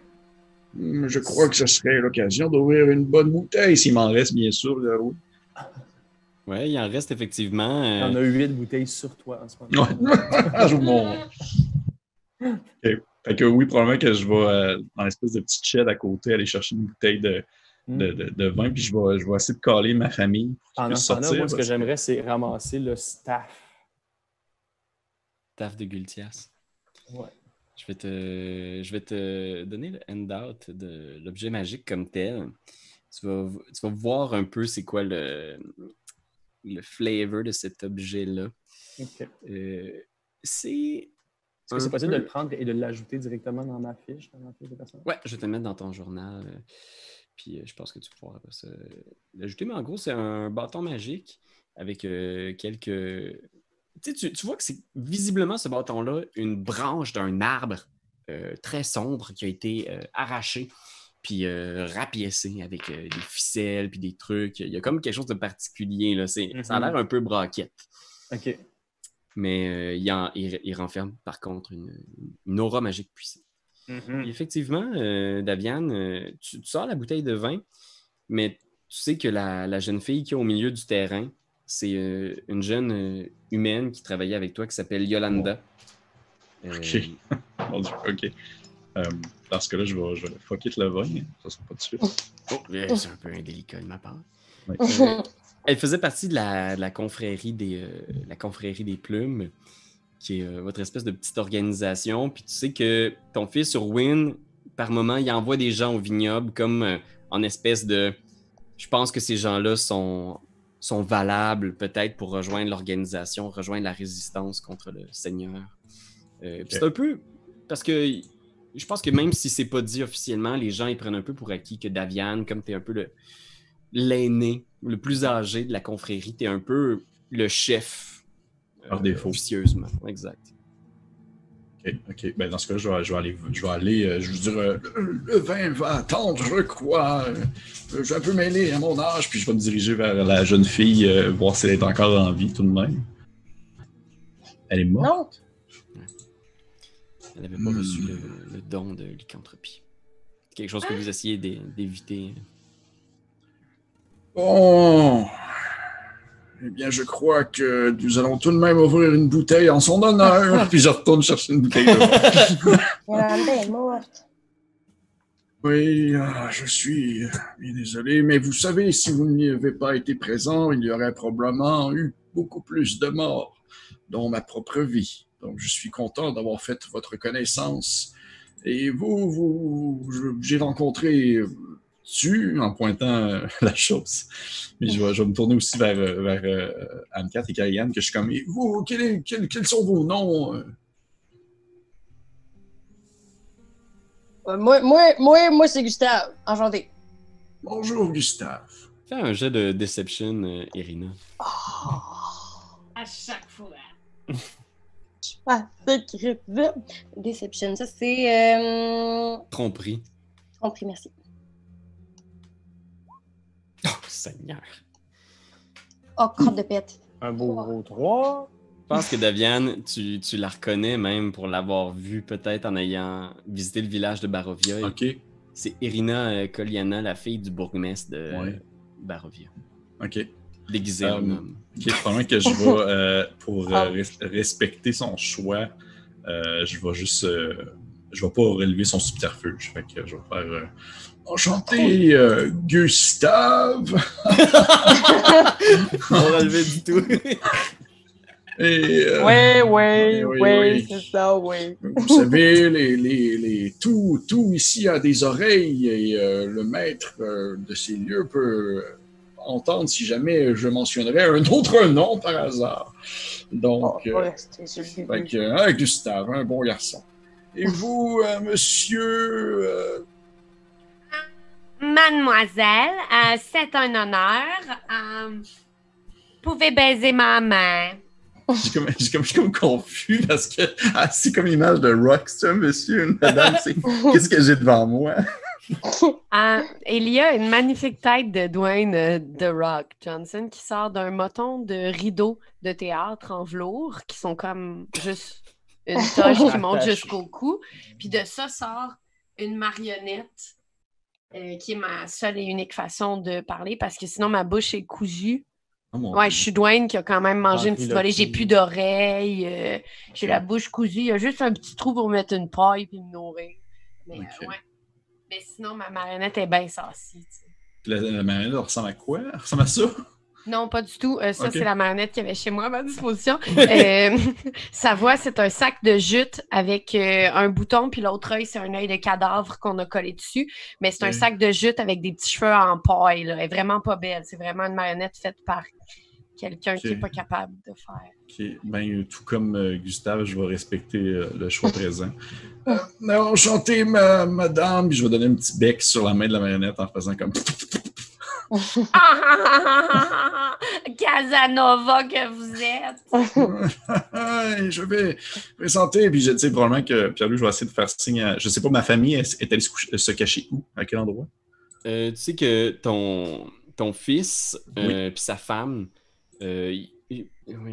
Hmm, Je crois que ce serait l'occasion d'ouvrir une bonne bouteille, s'il m'en reste, bien sûr. là, oui. Ouais, il en reste effectivement. Il y euh, en a huit bouteilles sur toi en ce moment. Ouais. Je vous montre. Ok. Fait que oui, probablement que je vais euh, dans l'espèce de petite shed à côté aller chercher une bouteille de, de, de- de vin, puis je vais, je vais essayer de caler ma famille. pour temps-là, sortir, moi, ce que parce j'aimerais, c'est ramasser le staff. Taf de Gultias. Ouais. Je vais te, je vais te donner le handout de l'objet magique comme tel. Tu vas, tu vas voir un peu c'est quoi le, le flavor de cet objet-là. Ok. Euh, c'est. Est-ce que c'est possible peu- de le prendre et de l'ajouter directement dans ma fiche, dans ma fiche de personnage? Ouais, je vais te le mettre dans ton journal. euh, Puis euh, je pense que tu pourras ça l'ajouter. Mais en gros, c'est un bâton magique avec euh, quelques. Tu, sais, tu, tu vois que c'est visiblement ce bâton-là une branche d'un arbre très sombre qui a été euh, arraché puis euh, rapiécé avec euh, des ficelles puis des trucs. Il y a comme quelque chose de particulier. Là. C'est- Ça a Mhm. l'air un peu braquette. Ok. Mais euh, il, en- il- il renferme par contre une, une aura magique puissante. Mhm. Puis effectivement, euh, Daviane, euh, tu, tu sors la bouteille de vin, mais tu sais que la, la jeune fille qui est au milieu du terrain, c'est euh, une jeune euh, humaine qui travaillait avec toi qui s'appelle Yolanda. Euh, Ok. Mon Dieu, ok. Euh, dans ce cas-là, je vais, je vais fuck it le vin. Ça sera pas de suite. oh, euh, c'est un peu indélicat de ma part. Ouais. Elle faisait partie de la, de la confrérie des, euh, la confrérie des plumes, qui est euh, votre espèce de petite organisation. Puis tu sais que ton fils Urwin, par moment, il envoie des gens au vignoble comme euh, en espèce de. Je pense que ces gens-là sont, sont valables peut-être pour rejoindre l'organisation, rejoindre la résistance contre le Seigneur. C'est un peu. Parce que je pense que même si c'est pas dit officiellement, les gens ils prennent un peu pour acquis que Daviane, comme tu es un peu le l'aîné, le plus âgé de la confrérie, tu es un peu le chef. Par défaut. Officieusement, exact. Ok, ok. Ben, dans ce cas, je vais, je vais aller, je vais aller, euh, je veux dire, euh, le, le vin va attendre, je crois. Euh, je suis un peu mêlé à mon âge, puis je vais me diriger vers la jeune fille, euh, voir si elle est encore en vie tout de même. Elle est morte? Non. Elle n'avait pas Hmm. reçu le, le don de lycanthropie. Quelque chose que vous essayez d'é- d'éviter. Bon. Eh bien, je crois que nous allons tout de même ouvrir une bouteille en son honneur, puis je retourne chercher une bouteille. Oui, ah, je suis bien désolé, mais vous savez, si vous n'y avez pas été présent, il y aurait probablement eu beaucoup plus de morts, dont ma propre vie. Donc, je suis content d'avoir fait votre connaissance. Et vous, vous, j'ai rencontré tu en pointant euh, la chose. Mais je vais, je vais me tourner aussi vers, euh, vers euh, Anne-Cat et Karianne, que je suis comme, et vous, quel est- quel- quels sont vos noms? moi, moi, moi, moi c'est Gustave. Enchanté. Bonjour, Gustave. Fais un jet de Deception, euh, Irina. À chaque fois. Ah, c'est crédible. Deception, ça c'est. Euh... Tromperie. Compris, merci. Oh, Seigneur. Oh, crotte de pète. Un beau gros 3. Je pense que Daviane, tu, tu la reconnais même pour l'avoir vue peut-être en ayant visité le village de Barovia. OK. C'est Irina euh, Koliana, la fille du bourgmestre de Ouais. Barovia. OK. Déguisée en Euh, homme. Ok, probablement que je vais, euh, pour euh, Ah. res- respecter son choix, euh, je vais juste. euh, je vais pas relever son subterfuge. Fait que je vais faire. Enchanté, euh, Gustave. On relevait du tout. Et, euh, Ouais, ouais, ouais, oui, ouais, oui. c'est ça, ouais. Vous savez, les, les, les, tout, tout ici a des oreilles et euh, le maître euh, de ces lieux peut entendre si jamais je mentionnerais un autre nom par hasard. On Donc. euh, que, hein, Gustave, un bon garçon. Et vous, euh, monsieur. Mademoiselle, euh, c'est un honneur. Euh, pouvez baiser ma main. comme, j'ai comme, je suis comme confus parce que ah, c'est comme l'image de Rock, c'est un monsieur, une madame, qu'est-ce que j'ai devant moi? Euh, il y a une magnifique tête de Dwayne The Rock Johnson qui sort d'un moton de rideaux de théâtre en velours qui sont comme juste une toche qui monte jusqu'au cou. Puis de ça sort une marionnette euh, qui est ma seule et unique façon de parler parce que sinon ma bouche est cousue. Oh, Ouais, je suis Dwayne qui a quand même mangé une petite volée. J'ai plus d'oreilles. euh, j'ai la bouche cousue. Il y a juste un petit trou pour mettre une paille puis me nourrir. Mais, euh, ouais. Mais sinon, ma marionnette est bien sais. La, la marionnette ressemble à quoi? Elle ressemble à ça? Non, pas du tout. Euh, ça, c'est la marionnette qu'il y avait chez moi à ma disposition. Euh, sa voix, c'est un sac de jute avec euh, un bouton, puis l'autre œil, c'est un œil de cadavre qu'on a collé dessus. Mais c'est un sac de jute avec des petits cheveux en paille. Là. Elle est vraiment pas belle. C'est vraiment une marionnette faite par quelqu'un qui n'est pas capable de faire. Ok, ben, tout comme euh, Gustave, je vais respecter euh, le choix présent. Euh, enchanté, ma, madame. Puis je vais donner un petit bec sur la main de la marionnette en faisant comme. Casanova que vous êtes! Je vais présenter, puis je sais probablement que Pierre-Louis, je vais essayer de faire signe à. Je sais pas, ma famille est est allée se, cacher où? À quel endroit? Euh, tu sais que ton, ton fils euh, puis sa femme, euh,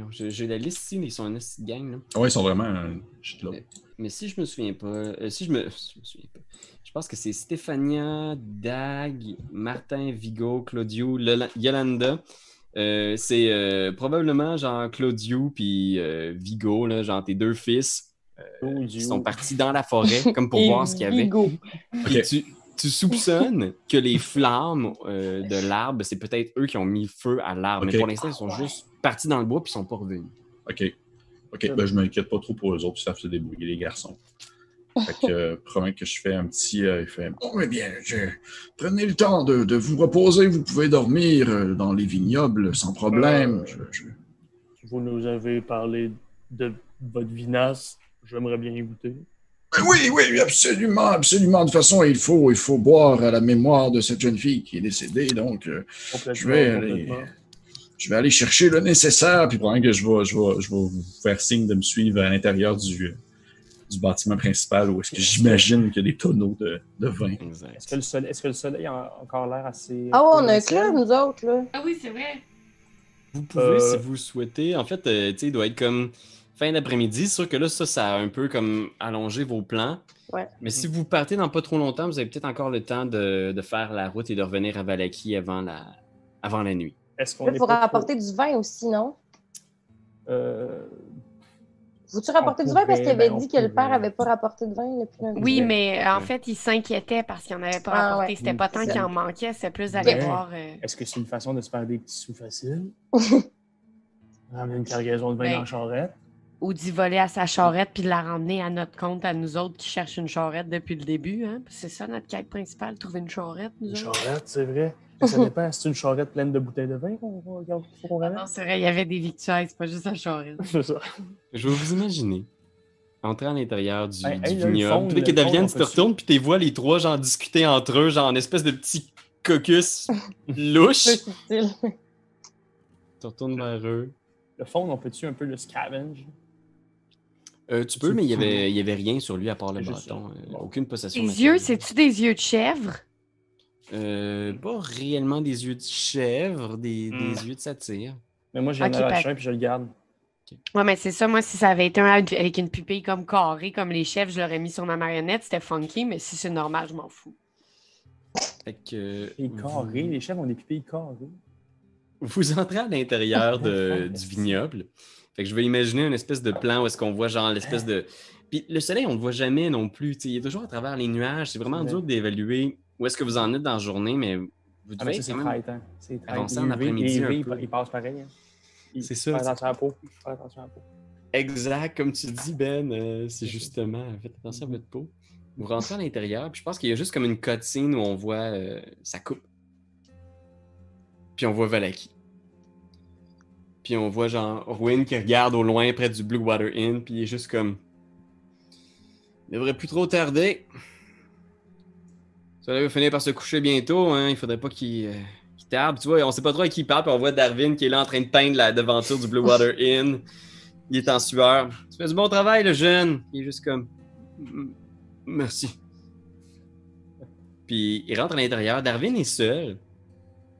j'ai la liste ici, ils sont un esti de gang. Ah ouais, ils sont vraiment. euh. Mais si je me souviens pas, euh, si je me, si je me souviens pas, pense que c'est Stéphania, Dag, Martin, Vigo, Claudio, Lola- Yolanda. Euh, c'est euh, probablement genre Claudio puis euh, Vigo, là, genre tes deux fils, Oh, qui sont partis dans la forêt comme pour voir ce qu'il y avait. Tu, tu soupçonnes que les flammes euh, de l'arbre, c'est peut-être eux qui ont mis feu à l'arbre. Mais pour l'instant, ils sont juste partis dans le bois puis ils sont pas revenus. Ok. Ok, ben je m'inquiète pas trop pour eux autres, ils savent se débrouiller, les garçons. Fait que, euh, promets que je fais un petit. euh, il fait Bon, eh bien, je- prenez le temps de, de vous reposer, vous pouvez dormir euh, dans les vignobles sans problème. Euh, Je- je- Vous nous avez parlé de votre vinasse. J'aimerais bien y goûter. Oui, oui, absolument, absolument. De toute façon, il faut, il faut boire à la mémoire de cette jeune fille qui est décédée, donc. Je vais aller- complètement. Je vais aller chercher le nécessaire, puis probablement que je vais, je vais, je vais vous faire signe de me suivre à l'intérieur du, du bâtiment principal où est-ce que j'imagine qu'il y a des tonneaux de, de vin. Est-ce que, le soleil, est-ce que le soleil a encore l'air assez. Ah on a un club, nous autres, là. Ah oui, c'est vrai. Vous pouvez, Euh, si vous souhaitez. En fait, euh, tu sais, il doit être comme fin d'après-midi. C'est sûr que là, ça, ça a un peu comme allongé vos plans. Ouais. Mais si vous partez dans pas trop longtemps, vous avez peut-être encore le temps de, de faire la route et de revenir à Valaki avant la, avant la nuit. Est-ce qu'on Là, est trop- rapporter du vin aussi, non? Euh, Faut-tu rapporter On du vin? Parce qu'il avait ben, dit que le père pourrait. avait pas rapporté de vin depuis un Oui, mais euh, en fait, il s'inquiétait parce qu'il n'en avait pas Ah, rapporté. ouais. C'était pas tant qu'il en manquait, c'est plus d'aller Ouais. voir. euh, Est-ce que c'est une façon de se faire des petits sous faciles? Ramener une cargaison de vin Ben, dans la charrette? ou d'y voler à sa charrette puis de la ramener à notre compte, à nous autres qui cherchent une charrette depuis le début. Hein? C'est ça notre quête principale, trouver une charrette, nous Une autres. charrette, c'est vrai. Mais Ça dépend. C'est une charrette pleine de bouteilles de vin qu'on qu'on ramène? Non, c'est vrai, il y avait des victuailles, c'est pas juste la charrette. C'est ça. Je vais vous imaginer entrer à l'intérieur du, Hey, du hey, là, le vignoble. fond, Davienne, on tu te retournes, puis tu vois les trois, genre, discuter entre eux, genre, en espèce de petit caucus louche. Peu subtil. Tu retournes vers eux. Le fond, on peut-tu un peu le scavenge? Euh, tu peux, mais il n'y avait, il y avait rien sur lui à part le bâton. euh, aucune possession. Matérielle. yeux, c'est-tu des yeux de chèvre? Euh, pas réellement des yeux de chèvre, des, Hmm. des yeux de satyre. Mais moi, j'ai Ok, un par- puis je le garde. Ouais, mais c'est ça. Moi, si ça avait été un avec une pupille comme carrée, comme les chefs, je l'aurais mis sur ma marionnette. C'était funky, mais si c'est normal, je m'en fous. Fait que. Et vous- carrés, les chefs ont des pupilles carrées. Vous entrez à l'intérieur du vignoble. Fait que je vais imaginer une espèce de plan où est-ce qu'on voit genre l'espèce de. Puis le soleil, on le voit jamais non plus. Il est toujours à travers les nuages. C'est vraiment dur d'évaluer où est-ce que vous en êtes dans la journée, mais vous Ah, devez être c'est quand même- traite, hein. C'est traite. en après-midi ils passent pareil. hein. C'est ça, Fais attention à la peau. Fais attention à la peau. Exact, comme tu dis, Ben, euh, c'est justement, faites attention à votre peau. Vous rentrez à l'intérieur, puis je pense qu'il y a juste comme une cutscene où on voit euh, sa coupe. Puis on voit Valaki. Puis on voit genre Rowan qui regarde au loin près du Blue Water Inn, puis il est juste comme. Il devrait plus trop tarder. Ça va finir par se coucher bientôt, hein. Il faudrait pas qu'il euh. Tu vois, on sait pas trop à qui il parle, puis on voit Darwin qui est là en train de peindre la devanture du Blue Water Inn. Il est en sueur. Tu fais du bon travail, le jeune. Il est juste comme. Merci. Puis il rentre à l'intérieur. Darwin est seul.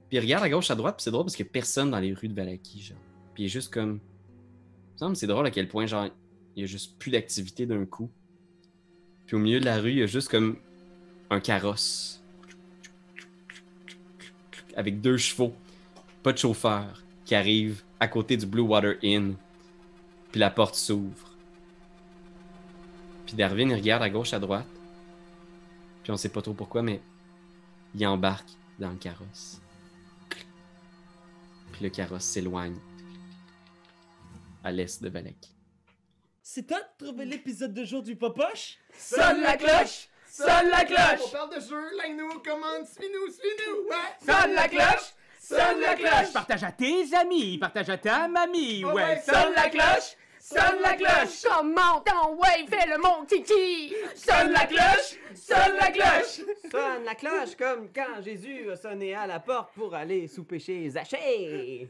Puis il regarde à gauche, à droite. Puis c'est drôle parce qu'il n'y a personne dans les rues de Valaki, genre. Puis il est juste comme. Il me semble c'est drôle à quel point, genre, il y a juste plus d'activité d'un coup. Puis au milieu de la rue, il y a juste comme un carrosse. Avec deux chevaux. Pas de chauffeur. Qui arrive à côté du Blue Water Inn. Puis la porte s'ouvre. Puis Darwin, il regarde à gauche, à droite. Puis on sait pas trop pourquoi, mais il embarque dans le carrosse. Puis le carrosse s'éloigne à l'est de Valaki. C'est toi de trouver l'épisode de jour du Popoche? Sonne la cloche! Sonne la cloche! On parle de jeu, like-nous, commande, suis-nous, suis-nous! Ouais! Sonne la cloche! Sonne la cloche! Partage à tes amis, partage à ta mamie, Ouais, ouais. Sonne la cloche! Sonne la cloche! Comment ton wave fait le mon kiki? Sonne la cloche! Sonne la cloche! Sonne la cloche comme quand Jésus a sonné à la porte pour aller souper chez Zachée.